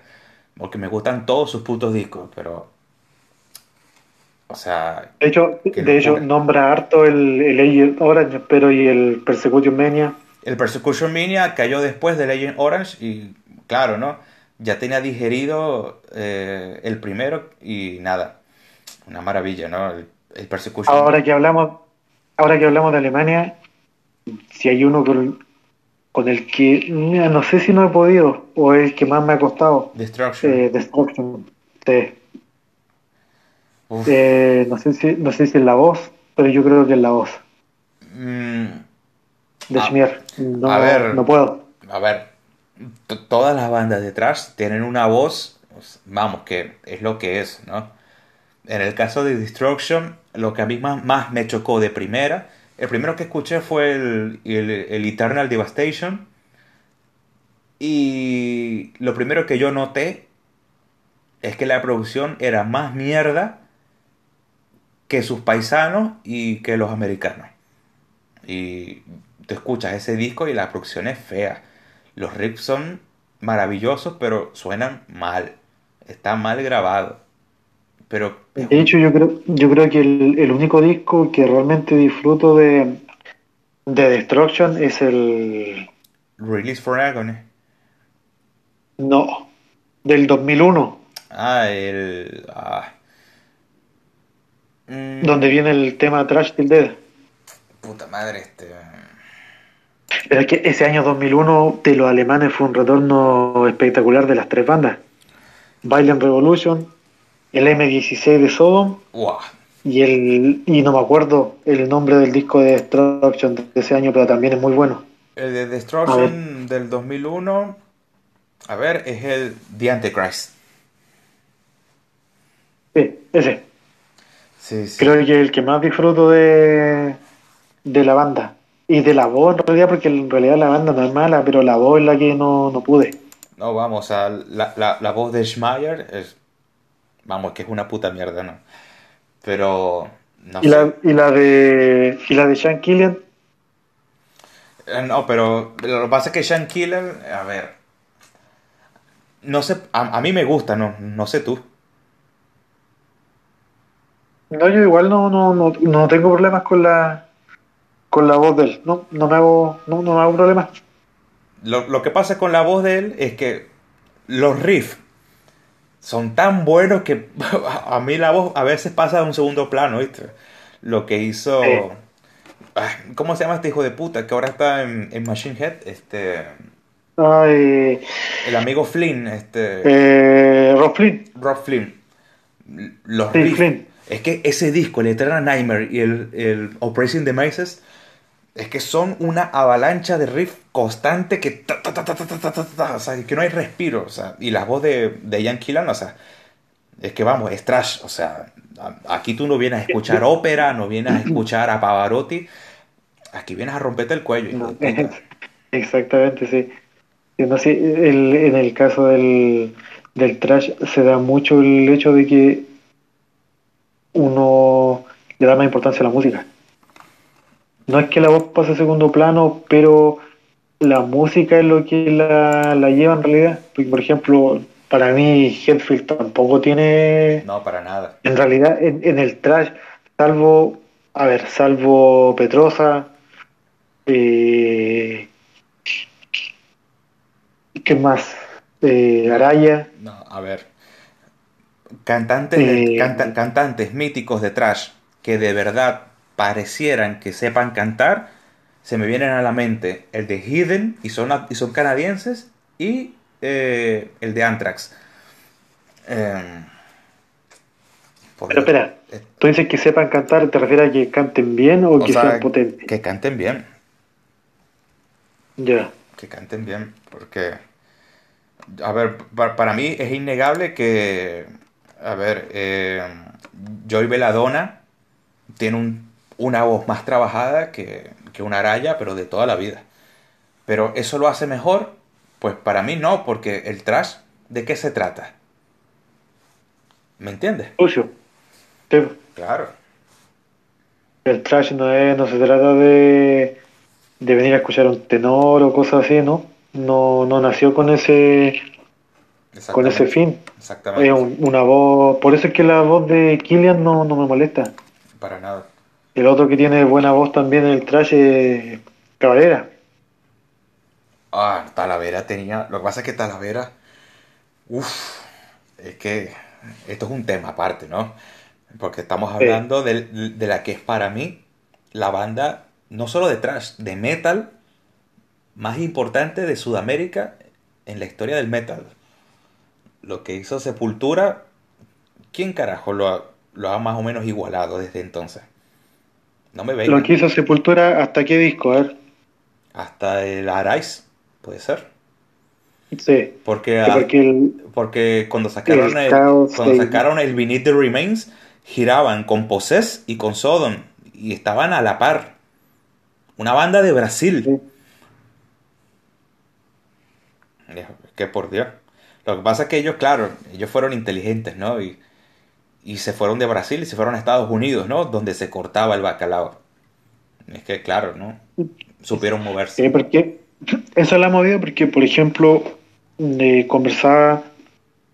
Porque me gustan todos sus putos discos. Pero o sea. De hecho, de hecho nombra harto el, el Agent Orange, pero y el Persecution Mania. El Persecution Mania cayó después del Agent Orange y, claro, ¿no? Ya tenía digerido eh, el primero y nada. Una maravilla, ¿no? El, Persecution Ahora que hablamos, ahora que hablamos de Alemania, si hay uno con, el que no sé si no he podido o el que más me ha costado. Destruction. Eh, Destruction. Sí. Eh, no, sé si, no sé si es la voz, pero yo creo que es la voz. Mm, de ah, No, a ver, no puedo. A ver, todas las bandas detrás tienen una voz, pues, vamos, que es lo que es, ¿no? En el caso de Destruction, lo que a mí más, me chocó de primera, el primero que escuché fue el, el Eternal Devastation. Y lo primero que yo noté es que la producción era más mierda que sus paisanos y que los americanos. Y te escuchas ese disco y la producción es fea. Los riffs son maravillosos, pero suenan mal. Está mal grabado. Pero de hecho, yo creo, yo creo que el, único disco que realmente disfruto de, de Destruction es el. Release for Agony. No, del 2001. Ah, el. Ah, Mm. Donde viene el tema Trash Till Dead. Puta madre, este. Pero es que ese año 2001 de los alemanes fue un retorno espectacular de las tres bandas: Violent Revolution, el M16 de Sodom y el. Y no me acuerdo el nombre del disco de Destruction de ese año, pero también es muy bueno. El de Destruction del 2001, a ver, es el The Antichrist. Sí, ese. Creo que el que más disfruto de, de la banda. Y de la voz en realidad, porque en realidad la banda no es mala, pero la voz es la que no, pude. No, vamos, a la, la, voz de Schmeier es. Vamos, que es una puta mierda, ¿no? Pero. No ¿Y, La, ¿Y la de. ¿Y la de Sean Killian? Eh, no, pero lo que pasa es que Sean Killian, a ver. No sé, a, a mí me gusta, no, no sé tú. No, yo igual no, no, no, no tengo problemas con la con la voz de él. No, no me hago, no, no me hago problemas. Lo, lo, que pasa con la voz de él es que los riffs son tan buenos que <laughs> a mí la voz a veces pasa a un segundo plano, ¿viste? Lo que hizo... ¿Cómo se llama este hijo de puta que ahora está en, Machine Head? Este... Ay, el amigo Flynn, este... Eh, Rob Flynn. Rob Flynn. Los Flynn. Es que ese disco, el Eternal Nightmare y el, el Operation the Mices, es que son una avalancha de riff constante que, que no hay respiro. O sea, y la voz de, de Ian Killan, o sea, es que vamos, es trash. O sea, aquí tú no vienes a escuchar ópera, no vienes a escuchar a Pavarotti. Aquí vienes a romperte el cuello. <laughs> exactamente, sí. en el caso del, del trash se da mucho el hecho de que uno le da más importancia a la música. No es que la voz pase a segundo plano, pero la música es lo que la, lleva en realidad. por ejemplo, para mí Headfield tampoco tiene... No, para nada. En realidad, en, el trash, salvo, a ver, salvo Petrosa, eh, ¿qué más? Eh, Araya. No, a ver. Cantantes, eh, cantantes míticos de trash que de verdad parecieran que sepan cantar, se me vienen a la mente el de Hidden, y son, y son canadienses, y eh, el de Anthrax. Em, Pero espera, eh, ¿tú dices que sepan cantar, te refieres a que canten bien o, que sean potentes? Que canten bien. Ya. Que canten bien, porque, a ver, para, mí es innegable que, a ver, eh, Joy Veladona tiene un una voz más trabajada que, una araya, pero de toda la vida. Pero eso lo hace mejor, pues para mí no, porque el trash, ¿de qué se trata? ¿Me entiendes? Claro. El trash no, es, no se trata de, de venir a escuchar un tenor o cosas así, ¿no? No, no nació con ese con ese fin. Exactamente. Es una voz, por eso es que la voz de Killian no, no me molesta. Para nada. El otro que tiene buena voz también en el trash es Cabrera. Ah, Talavera tenía. Lo que pasa es que Talavera. Uff, es que esto es un tema aparte, ¿no? Porque estamos hablando de, de, la que es para mí la banda, no solo de trash, de metal más importante de Sudamérica en la historia del metal. Lo que hizo Sepultura, ¿quién carajo lo ha, lo ha más o menos igualado desde entonces? No me Lo que hizo Sepultura, ¿hasta qué disco? A ver. Hasta el Arise, puede ser. Sí. Porque, porque, cuando sacaron el, cuando sacaron el Beneath the Remains, giraban con Possess y con Sodom. Y estaban a la par. Una banda de Brasil. Que por Dios. Lo que pasa es que ellos, claro, ellos fueron inteligentes, ¿no? Y y se fueron de Brasil y se fueron a Estados Unidos, ¿no? Donde se cortaba el bacalao. Es que, claro, ¿no? Supieron moverse. Sí, porque eso la movida porque, por ejemplo, de conversar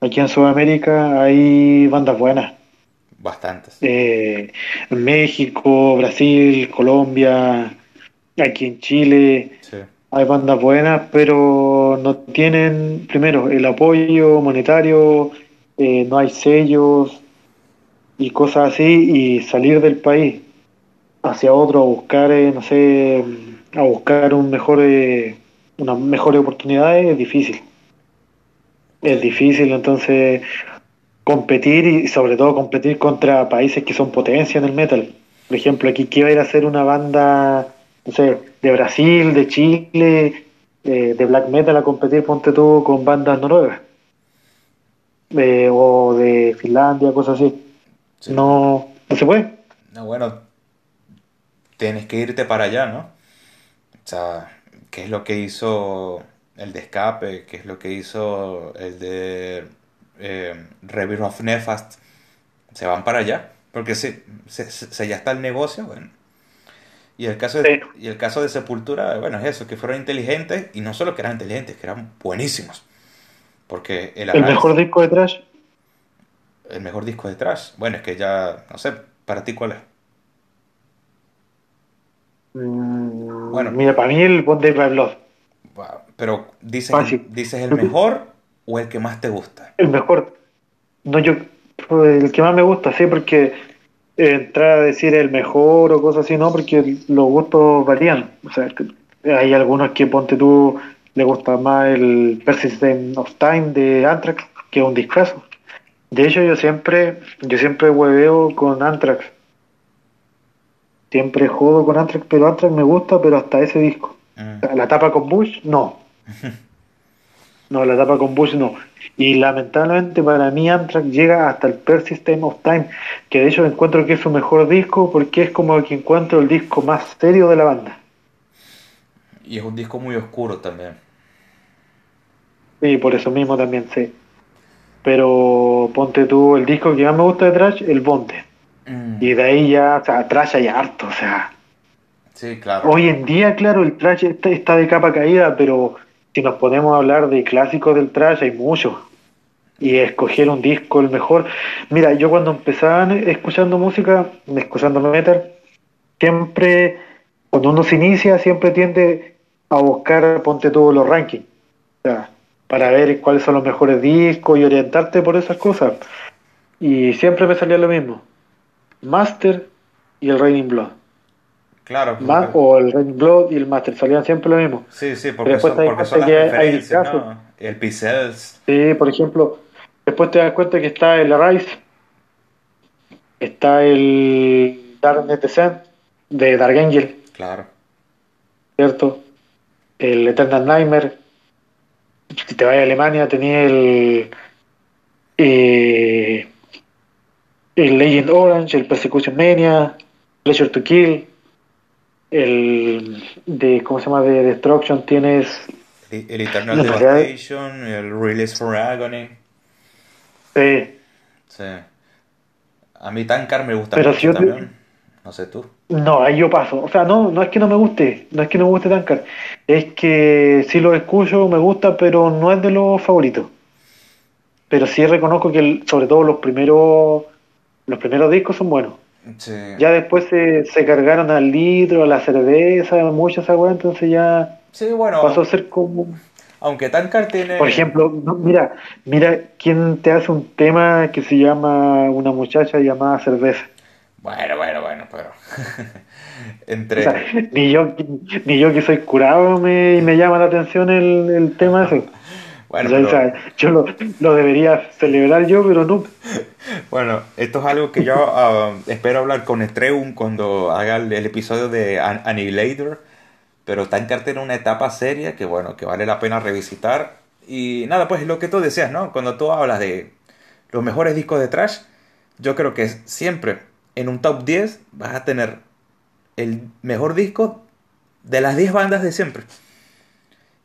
aquí en Sudamérica hay bandas buenas. Bastantes. Eh, México, Brasil, Colombia, aquí en Chile. Hay bandas buenas, pero no tienen, primero, el apoyo monetario, eh, no hay sellos, y cosas así y salir del país hacia otro a buscar, eh, no sé, a buscar un mejor, eh, unas mejores oportunidades es difícil. Es difícil, entonces competir y sobre todo competir contra países que son potencia en el metal. Por ejemplo, aquí que iba a ir a hacer una banda, no sé, de Brasil, de Chile, eh, de black metal a competir, ponte tú, con bandas noruegas. o de Finlandia, cosas así. No, no se puede. No, bueno, tienes que irte para allá, ¿no? O sea, ¿qué es lo que hizo el de Escape? ¿Qué es lo que hizo el de eh, of Nefast? Se van para allá, porque se, se, ya está el negocio, bueno. Y el, caso de, y el caso de Sepultura, bueno, es eso, que fueron inteligentes, y no solo que eran inteligentes, que eran buenísimos. Porque el, el mejor disco de Trash el mejor disco de trash. Bueno, es que ya, no sé, para ti cuál es. Mm, bueno, mira, para mí el Bond de Blood. Pero dices, dices el mejor o el que más te gusta. El mejor. no yo, el que más me gusta, sí, porque entrar a decir el mejor o cosas así, no, porque los gustos varían. O sea, hay algunos que ponte tú, le gusta más el Persistent of Time de Anthrax, que es un discazo. De hecho, yo siempre, yo siempre hueveo con Anthrax. Siempre jodo con Anthrax, pero Anthrax me gusta, pero hasta ese disco. Mm. La tapa con Bush, no. <laughs> No, la tapa con Bush no. Y lamentablemente para mí Anthrax llega hasta el Persistent of Time, que de hecho encuentro que es su mejor disco porque es como que encuentro el disco más serio de la banda. Y es un disco muy oscuro también. Sí, por eso mismo también sé. Pero ponte tú el disco que más me gusta de Trash, el Bonte. Mm. Y de ahí ya, o sea, Trash hay harto, o sea. Sí, claro. Hoy en día, claro, el Trash está de capa caída, pero si nos podemos hablar de clásicos del trash, hay muchos. Y escoger un disco, el mejor. Mira, yo cuando empezaba escuchando música, escuchando metal, siempre, cuando uno se inicia, siempre tiende a buscar, ponte todos los rankings. O sea, para ver cuáles son los mejores discos y orientarte por esas cosas. Y siempre me salía lo mismo. Master y el Raining Blood. Claro. o el Red Blood y el Master salían siempre lo mismo. Sí, sí, porque, son, porque son las referencias, ¿no? El Pixels. Sí, por ejemplo, después te das cuenta que está el Arise, está el Darknet Descent de Dark Angel. Claro. ¿Cierto? El Eternal Nightmare. Si te vas a Alemania, tenía el. Eh, el Legend Orange, el Persecution Mania, Pleasure to Kill el de ¿cómo se llama? de Destruction tienes el, Eternal Devastation el Release for Agony sí sí a mí Tankar me gusta pero mucho también no sé tú. No ahí yo paso. O sea no no es que no me guste no es que no me guste Tankar es que si lo escucho me gusta pero no es de los favoritos. Pero sí reconozco que sobre todo los primeros los primeros discos son buenos. Ya después se, se, cargaron al litro, a la cerveza, mucho esa entonces ya sí, bueno, pasó a ser como... Aunque Tankar tiene... Por ejemplo, mira, mira quién te hace un tema que se llama una muchacha llamada cerveza. Bueno, bueno, bueno, pero... <laughs> Entre... ni, yo, ni yo que soy curado me, me llama la atención el, el tema ese. <laughs> Bueno, yo lo, lo, debería celebrar yo, pero no. <laughs> Bueno, esto es algo que yo ah, espero hablar con Estreum cuando haga el, episodio de Annihilator. Pero Tankard tiene una etapa seria que, bueno, que vale la pena revisitar. Y nada, pues lo que tú decías, ¿no? Cuando tú hablas de los mejores discos de trash, yo creo que siempre en un top 10 vas a tener el mejor disco de las 10 bandas de siempre.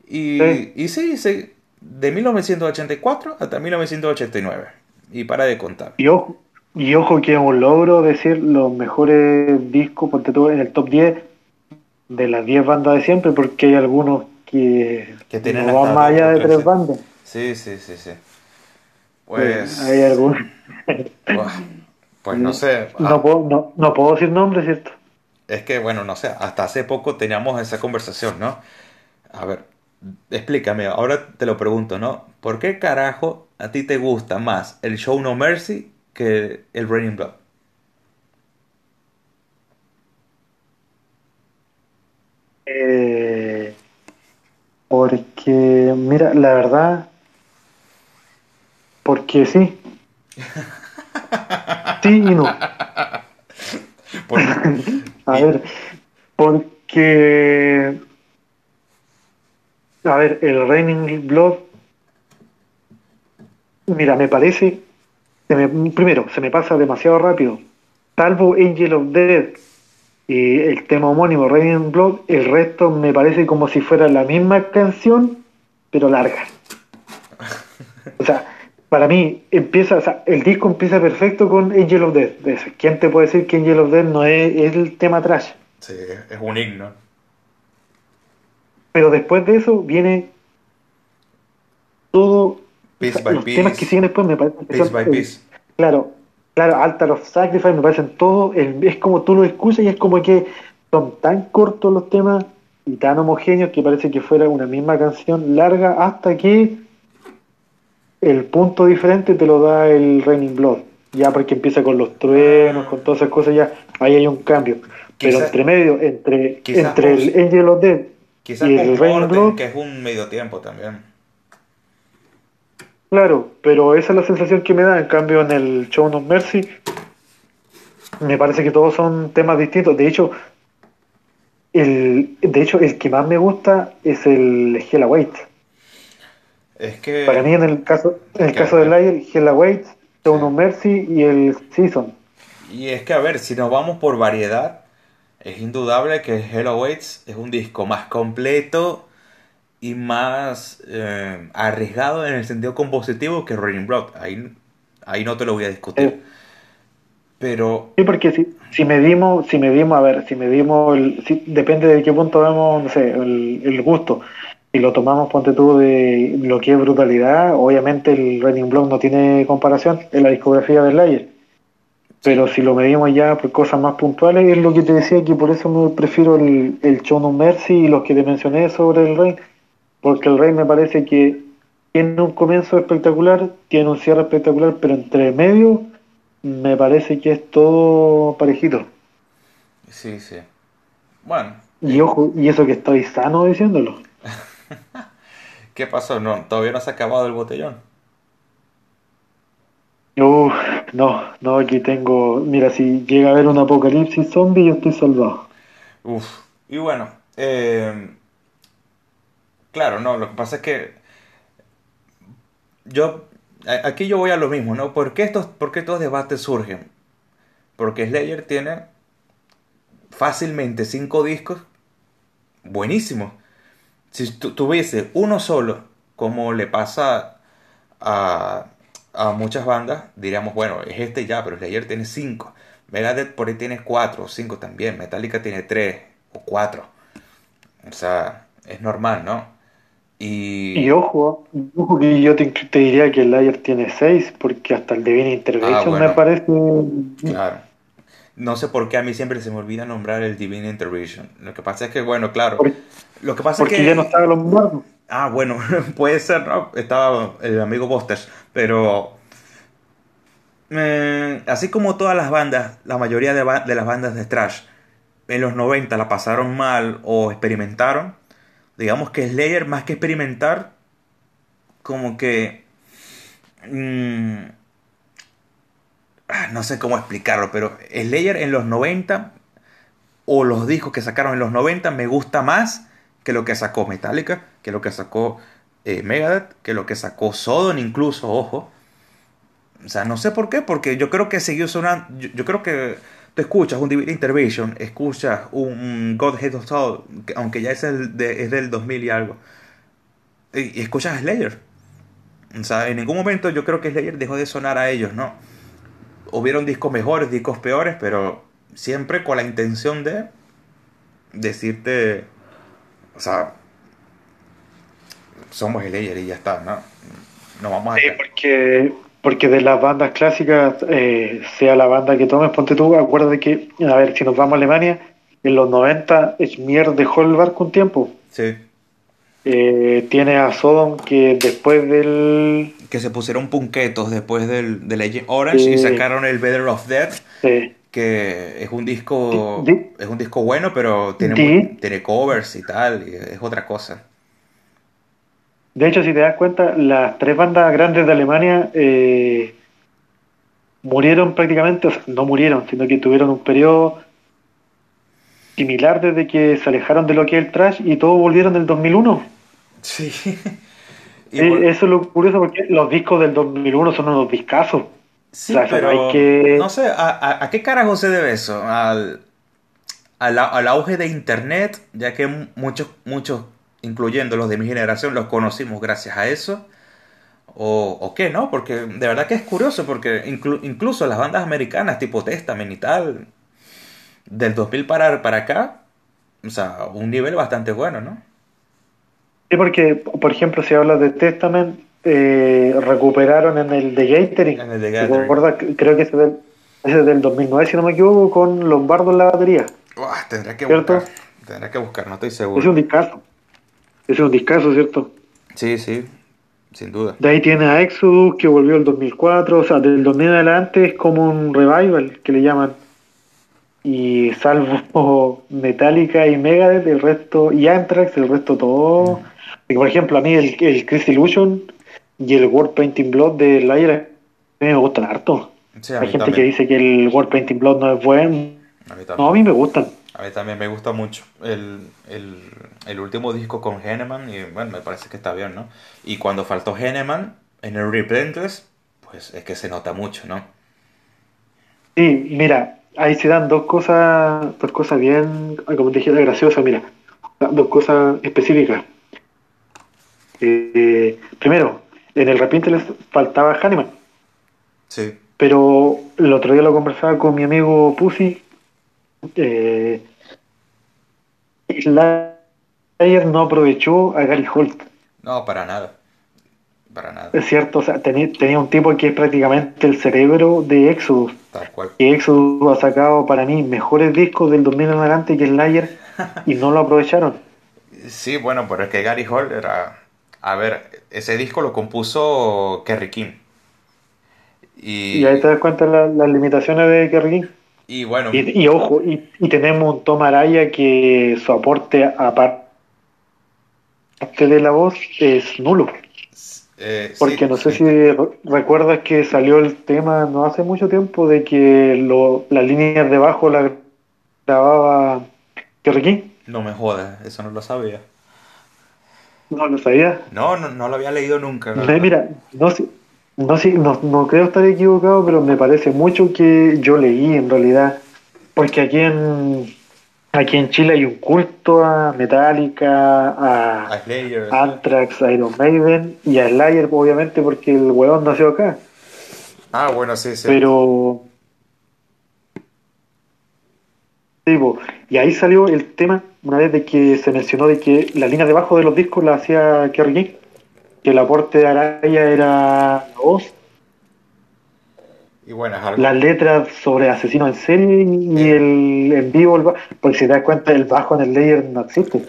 Y sí, y sí, sí de 1984 hasta 1989. Y para de contar. Y ojo, y ojo que es un logro decir los mejores discos, porque todo en el top 10 de las 10 bandas de siempre, porque hay algunos que, que tienen no van más allá de tres bandas. Sí, sí, sí, sí. Pues. hay algunos. <laughs> pues no sé. No, puedo, no, no puedo decir nombres, ¿cierto? Es que, bueno, no sé, hasta hace poco teníamos esa conversación, ¿no? A ver, explícame, ahora te lo pregunto, ¿no? ¿Por qué carajo a ti te gusta más el Show No Mercy que el Raining Blood? Eh, porque, mira, la verdad, porque sí. <laughs> sí y no. a ver, porque a ver, el Raining Blood. Mira, me parece. primero, se me pasa demasiado rápido. Salvo Angel of Death y el tema homónimo Raining Blood, el resto me parece como si fuera la misma canción, pero larga. <laughs> O sea, para mí empieza, o sea, el disco empieza perfecto con Angel of Death. ¿Quién te puede decir que Angel of Death no es, es el tema trash? Sí, es un himno. Pero después de eso viene todo. los temas que siguen después me parecen. Piece Claro, claro, Altar of Sacrifice me parecen todo. es como tú lo escuchas y es como que son tan cortos los temas y tan homogéneos que parece que fuera una misma canción larga hasta que el punto diferente te lo da el Raining Blood. Ya porque empieza con los truenos, con todas esas cosas, ya ahí hay un cambio. Pero entre medio, entre, entre el vos- Angel of Death Quizás y el Raining Blood, que es un medio tiempo también. Claro, pero esa es la sensación que me da. En cambio, en el Show No Mercy, me parece que todos son temas distintos. De hecho, el, de hecho, el que más me gusta es el Hella Wait. Es que... Para mí, en el caso, en el caso de Layer, Hella Wait, Show No Mercy y el Season. Y es que, a ver, si nos vamos por variedad, es indudable que Hello Waits es un disco más completo y más eh, arriesgado en el sentido compositivo que Raining Blood. Ahí, ahí no te lo voy a discutir. Eh. Pero, Sí, porque si, si medimos, si medimos, a ver, si medimos, el, si- depende de qué punto vemos, no sé, el, el gusto. Si lo tomamos, ponte tú, de lo que es brutalidad, obviamente el Raining Blood no tiene comparación en la discografía de Slayer. Pero si lo medimos ya por cosas más puntuales, es lo que te decía, que por eso me prefiero el, el Show No Mercy y los que te mencioné sobre el Rain. Porque el Rain me parece que tiene un comienzo espectacular, tiene un cierre espectacular, pero entre medio me parece que es todo parejito. sí, sí. Bueno, Y ojo, y eso que estoy sano diciéndolo. <laughs> ¿qué pasó? No, todavía no se ha acabado el botellón. Uf, no, no, aquí tengo. Mira, si llega a haber un apocalipsis zombie, yo estoy salvado. Uf. Y bueno, eh, claro, no, lo que pasa es que yo, aquí yo voy a lo mismo, ¿no? ¿Por qué estos, por qué estos debates surgen? Porque Slayer tiene fácilmente cinco discos buenísimos. Si tu- tuviese uno solo, como le pasa a, a muchas bandas, diríamos, bueno, es este ya, pero Slayer tiene cinco. Megadeth por ahí tiene cuatro o cinco también. Metallica tiene tres o cuatro. O sea, es normal, ¿no? Y... Y ojo, ojo que yo te, te diría que el Layer tiene 6, porque hasta el Divine Intervention Ah, bueno. me parece. Claro. No sé por qué a mí siempre se me olvida nombrar el Divine Intervention. Lo que pasa es que, bueno, claro. Lo que pasa porque es que... ya no estaba los muertos. Ah, bueno, <laughs> puede ser, ¿no? Estaba el amigo Busters, pero... eh, así como todas las bandas, la mayoría de, ba- de las bandas de thrash en los 90 la pasaron mal o experimentaron, digamos que Slayer más que experimentar, como que... mm, ah, no sé cómo explicarlo, pero Slayer en los 90 o los discos que sacaron en los 90 me gusta más que lo que sacó Metallica, que lo que sacó eh, Megadeth, que lo que sacó Sodom incluso, ojo. O sea, no sé por qué, porque yo creo que siguió sonando, yo, creo que tú escuchas un Divine Intervention, escuchas un God Hate of Soul, que- aunque ya es, es del 2000 y algo, y, y escuchas Slayer. O sea, en ningún momento yo creo que Slayer dejó de sonar a ellos, ¿no? Hubieron discos mejores, discos peores, pero siempre con la intención de decirte, o sea, somos Slayer y ya está, ¿no? No vamos a... Sí, porque, porque de las bandas clásicas, eh, sea la banda que tomes, ponte tú, acuérdate que, a ver, si nos vamos a Alemania, en los 90 Schmier dejó el barco un tiempo. Sí, Eh, tiene a Sodom que después del... que se pusieron punquetos después del, de Legend Orange y Sí. sacaron el Better of Death, eh, que es un disco Di- es un disco bueno, pero tiene, Di- mu- tiene covers y tal, y es otra cosa. de hecho, si te das cuenta, las tres bandas grandes de Alemania eh, murieron prácticamente, o sea, no murieron, sino que tuvieron un periodo similar desde que se alejaron de lo que es el trash y todos volvieron en el 2001. Sí. <laughs> Y Eh, por- eso es lo curioso porque los discos del 2001 son unos discazos. Sí, O sea, eso pero hay que- no sé, ¿a, a, a qué carajo se debe eso? Al, al, al auge de internet, ya que muchos, muchos, incluyendo los de mi generación, los conocimos gracias a eso. O, o qué, ¿no? Porque de verdad que es curioso, porque inclu- incluso las bandas americanas tipo Testament y tal, del 2000 para, para acá, o sea, un nivel bastante bueno, ¿no? Sí, porque, por ejemplo, si hablas de Testament, eh, recuperaron en el de Gathering. En el The ¿Te Gathering. acuerdas? Creo que es del, es del 2009, si no me equivoco, con Lombardo en la batería. Uah, tendré que ¿Cierto? buscar, tendré que buscar, no estoy Ese es seguro. un discazo. Es un discazo, ¿cierto? Sí, sí. sin duda. De ahí tiene a Exodus, que volvió el 2004, o sea, del 2000 en adelante es como un revival, que le llaman. Y salvo <laughs> Metallica y Megadeth, el resto, y Anthrax, el resto todo... Y por ejemplo, a mí el, el Chris Illusion y el World Painting Blood de Lyra a mí me gustan harto. Sí, Hay gente también. que dice que el World Painting Blood no es bueno. A. No, a mí me gustan. A mí también me gusta mucho el, el, el último disco con Henneman y bueno, me parece que está bien, ¿no? Y cuando faltó Henneman en el Relentless, pues es que se nota mucho, ¿no? Sí, mira, ahí se dan dos cosas, dos cosas bien, como te dije, graciosas, mira, dos cosas específicas. Eh, primero, en el repente les faltaba Hanneman, Sí, pero el otro día lo conversaba con mi amigo Pussy. Eh, Slayer no aprovechó a Gary Holt, no, para nada. Para nada, es cierto, o sea, tenía, tenía un tipo que es prácticamente el cerebro de Exodus. tal cual. que Exodus ha sacado para mí mejores discos del 2000 en adelante que Slayer y no lo aprovecharon. Sí, bueno, pero es que Gary Hall era... A ver, ese disco lo compuso Kerry King. Y, Y ahí te das cuenta la- las limitaciones de Kerry King. y bueno, Y, y ojo, y, y tenemos un Tom Araya que su aporte aparte de la voz es nulo. eh, sí, Porque no sé sí. si re- recuerdas que salió el tema no hace mucho tiempo de que lo, las líneas de bajo la grababa Kerry King. No me jodas, eso no lo sabía. No lo sabía. No, no, no lo había leído nunca. Me- verdad. Mira, no, no, no, no creo estar equivocado, pero me parece mucho que yo leí en realidad, porque aquí en aquí en Chile hay un culto a Metallica, A a Slayer. Anthrax, a Iron Maiden y a Slayer, obviamente, porque el huevón nació acá. Ah, bueno, sí, sí. Pero. Sí, po. Y ahí salió el tema, una vez de que se mencionó de que la línea de bajo de los discos la hacía Kerry King, que el aporte de Araya era la voz, Y bueno, las letras sobre asesinos en serie y Sí. el en vivo, el porque si te das cuenta, el bajo en el layer no existe.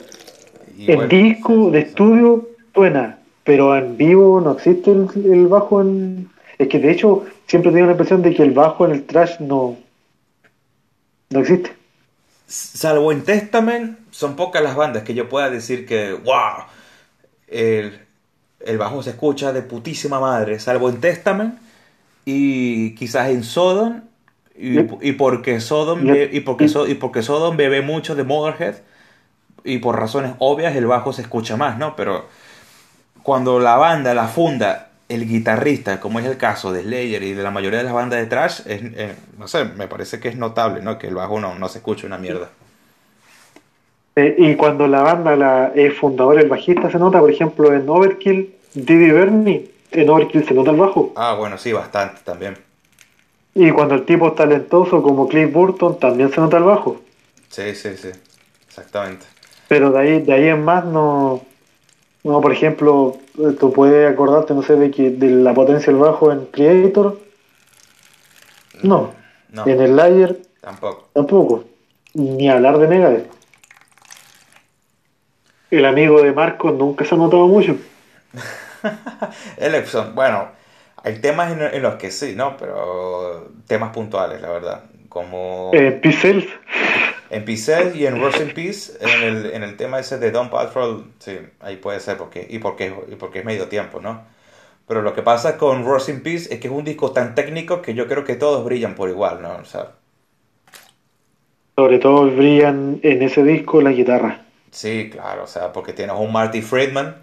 y En bueno, disco de estudio suena, pero en vivo no existe el, el bajo en. Es que de hecho siempre tengo la impresión de que el bajo en el trash no, no existe. Salvo en Testament, son pocas las bandas que yo pueda decir que, wow, el, el bajo se escucha de putísima madre. Salvo en Testament y quizás en Sodom. Y, y porque Sodom be- y porque So- y porque Sodom bebe mucho de Motorhead y por razones obvias el bajo se escucha más, ¿no? Pero cuando la banda la funda el guitarrista, como es el caso de Slayer y de la mayoría de las bandas de trash, es, eh, no sé, me parece que es notable, ¿no? Que el bajo no, no se escucha una mierda. Eh, y cuando la banda la, es fundador, el bajista se nota, por ejemplo, en Overkill, Didi Bernie, en Overkill se nota el bajo. Ah, bueno, sí, bastante también. Y cuando el tipo es talentoso como Cliff Burton, también se nota el bajo. Sí, sí, sí, exactamente. Pero de ahí, de ahí en más no, no, por ejemplo, tú puedes acordarte, no sé, de que de la potencia del bajo en Creator. No, No, en el Layer tampoco. tampoco. Ni hablar de Megadeth. El amigo de Marco nunca se ha notado mucho. <laughs> Electron, bueno, hay temas en, en los que sí, ¿no? Pero temas puntuales, la verdad. Como Eh, Pixels, en Pixel y en Rust in Peace, en el, en el tema ese de Don Patrol, sí, ahí puede ser, porque, y, porque, y porque es medio tiempo, ¿no? Pero lo que pasa con Rust in Peace es que es un disco tan técnico que yo creo que todos brillan por igual, ¿no? O sea, sobre todo brillan en ese disco la guitarra. Sí, claro, o sea, porque tienes un Marty Friedman,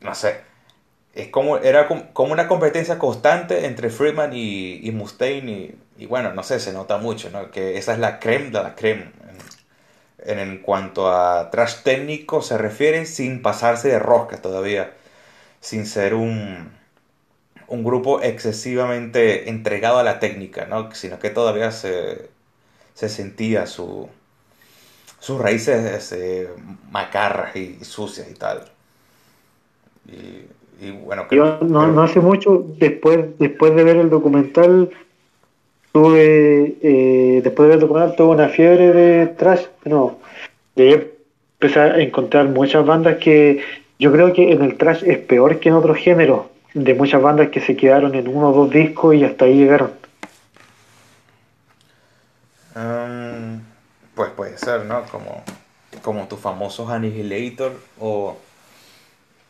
no sé, es como, era com- como una competencia constante entre Friedman y, y Mustaine y, y bueno, no sé, se nota mucho, ¿no? Que esa es la creme de la creme en, en, cuanto a trash técnico se refiere sin pasarse de rosca todavía, sin ser un, un grupo excesivamente entregado a la técnica, ¿no? Sino que todavía se, se sentía su sus raíces eh, macarras y sucias y tal. Y bueno, Yo no, creo- no hace mucho, después, después de ver el documental, tuve, eh, después de ver el documental, tuve una fiebre de trash. No, de empecé a encontrar muchas bandas que yo creo que en el trash es peor que en otros géneros, de muchas bandas que se quedaron en uno o dos discos y hasta ahí llegaron. Um, pues puede ser, ¿no? Como, como tus famosos Annihilator o,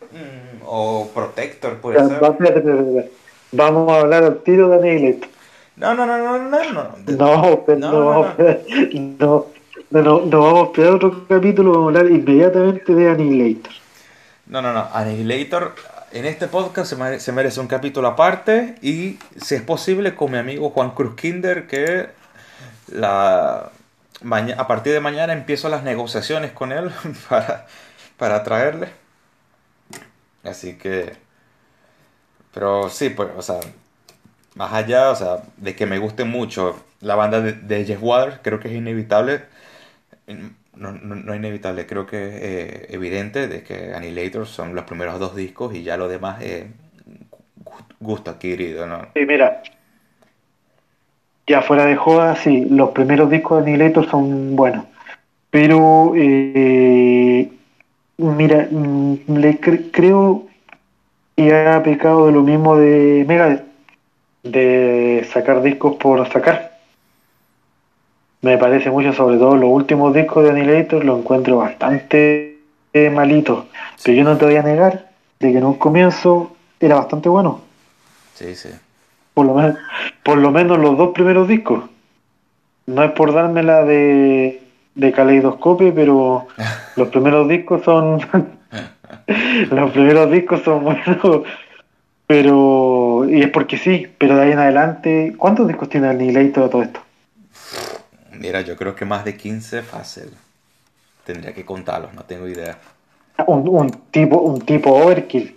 mm, o Protector, puede Ya, ser. va, espérate, espérate. Vamos a hablar al tiro de Annihilator. No, no, no, no, no, no. No, pero No, no, no, vamos a esperar- no, no, no, no vamos a esperar otro capítulo, vamos a hablar inmediatamente de Annihilator. No, no, no. Annihilator en este podcast se, mere- se merece un capítulo aparte y, si es posible, con mi amigo Juan Cruz Kinder, que la, a partir de mañana empiezo las negociaciones con él <laughs> para, para traerle. Así que... Pero sí, pues, o sea, más allá, o sea, de que me guste mucho la banda de, de Jeff Waters, creo que es inevitable no, no, no inevitable, creo que es eh, evidente de que Annihilator son los primeros dos discos y ya lo demás es gu- gusto adquirido, ¿no? Sí, mira, ya fuera de joda, sí, los primeros discos de Annihilator son buenos, pero eh, mira, mm, le cre- creo que ha pecado de lo mismo de Megadeth, de sacar discos por sacar. Me parece mucho, sobre todo los últimos discos de Annihilator, lo encuentro bastante eh, malitos, pero yo no te voy a negar de que en un comienzo era bastante bueno. Sí, sí. Por lo, menos, por lo menos los dos primeros discos. No es por dármela de, de caleidoscopio, pero <laughs> los primeros discos son. <laughs> los primeros discos son buenos. Pero. Y es porque sí, pero de ahí en adelante. ¿Cuántos discos tiene Annihilator de todo esto? Mira, yo creo que más de 15 fácil. Tendría que contarlos, no tengo idea. Un, un tipo un tipo overkill.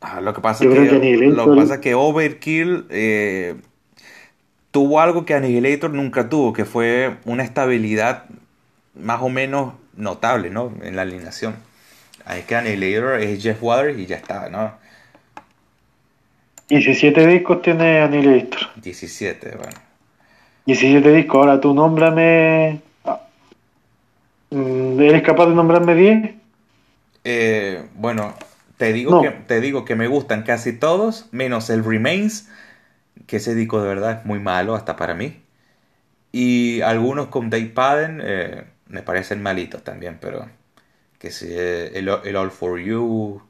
Ah, lo que pasa Yo es creo que, que lo que pasa es que Overkill eh, tuvo algo que Annihilator nunca tuvo, que fue una estabilidad más o menos notable, ¿no? En la alineación. Es que Annihilator es Jeff Waters y ya está, ¿no? 17 discos tiene Annihilator. 17, bueno. 17 discos. Ahora tú nómbrame. mm, ¿Eres capaz de nombrarme 10? Eh, bueno, te digo, No. que, te digo que me gustan casi todos, menos el Remains, que ese disco de verdad es muy malo hasta para mí. Y algunos con Dave Padden eh, me parecen malitos también, pero que si eh, el, el All For You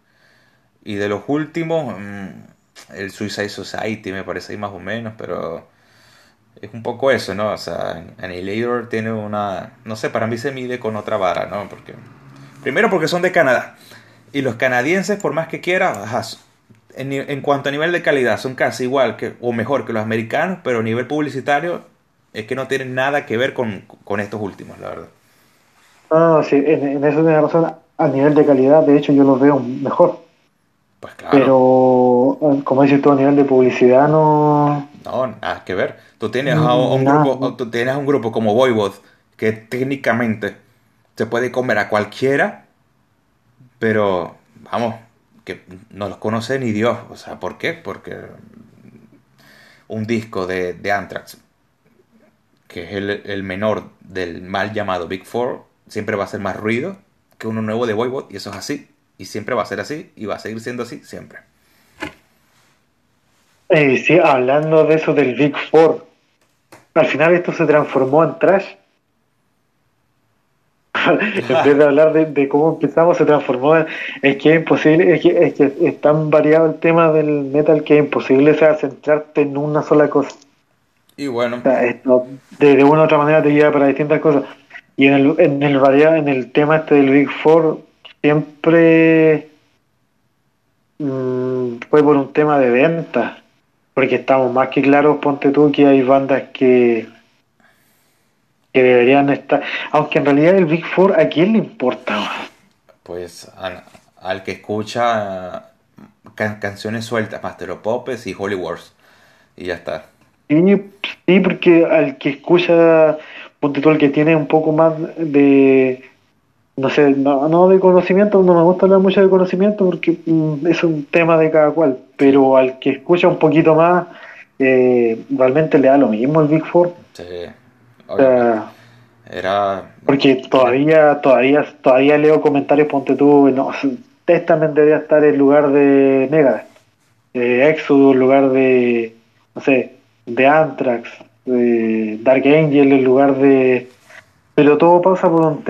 y de los últimos, mm, el Suicide Society me parece ahí más o menos, pero es un poco eso, ¿no? O sea, Annihilator tiene una, no sé, para mí se mide con otra vara, ¿no? Porque Primero porque son de Canadá. Y los canadienses, por más que quieran, ajá, en, en cuanto a nivel de calidad, son casi igual que, o mejor que los americanos, pero a nivel publicitario es que no tienen nada que ver con, con estos últimos, la verdad. Ah, sí, en, en eso tienes razón. A nivel de calidad, de hecho, yo los veo mejor. Pues claro, Pero, eh, como dices tú, a nivel de publicidad, no. no, nada que ver. Tú tienes a un, grupo, tú tienes a un grupo como Voivod, que técnicamente se puede comer a cualquiera, pero vamos, no los conoce ni Dios. O sea, ¿por qué? Porque un disco de, de Anthrax, que es el, el menor del mal llamado Big Four, siempre va a hacer más ruido que uno nuevo de Voivod, y eso es así. Y siempre va a ser así, y va a seguir siendo así siempre. Eh, sí, hablando de eso del Big Four, al final esto se transformó en trash. En vez de hablar de, de cómo empezamos, se transformó en. Es que es imposible, es que, es que es tan variado el tema del metal que es imposible o sea, centrarte en una sola cosa. Y bueno, O sea, esto de, de una u otra manera te lleva para distintas cosas. Y en el, en el variado, en el tema este del Big Four, siempre mm, fue por un tema de venta. Porque estamos más que claros, ponte tú, que hay bandas que, que deberían estar. Aunque en realidad el Big Four, ¿a quién le importa? pues al que escucha can- canciones sueltas, Master Puppets y Holy Wars. Y ya está. Sí, sí, porque al que escucha, ponte el que tiene un poco más de, no sé, no, no de conocimiento, no me gusta hablar mucho de conocimiento porque mm, es un tema de cada cual, pero al que escucha un poquito más, eh, realmente le da lo mismo el Big Four. Sí, obviamente. Era... Porque todavía, todavía, todavía leo comentarios, ponte tú, no, Testament debería estar en lugar de Megadeth, eh, Exodus en lugar de, no sé, de Anthrax, de Dark Angel en lugar de... Pero todo pasa por un tema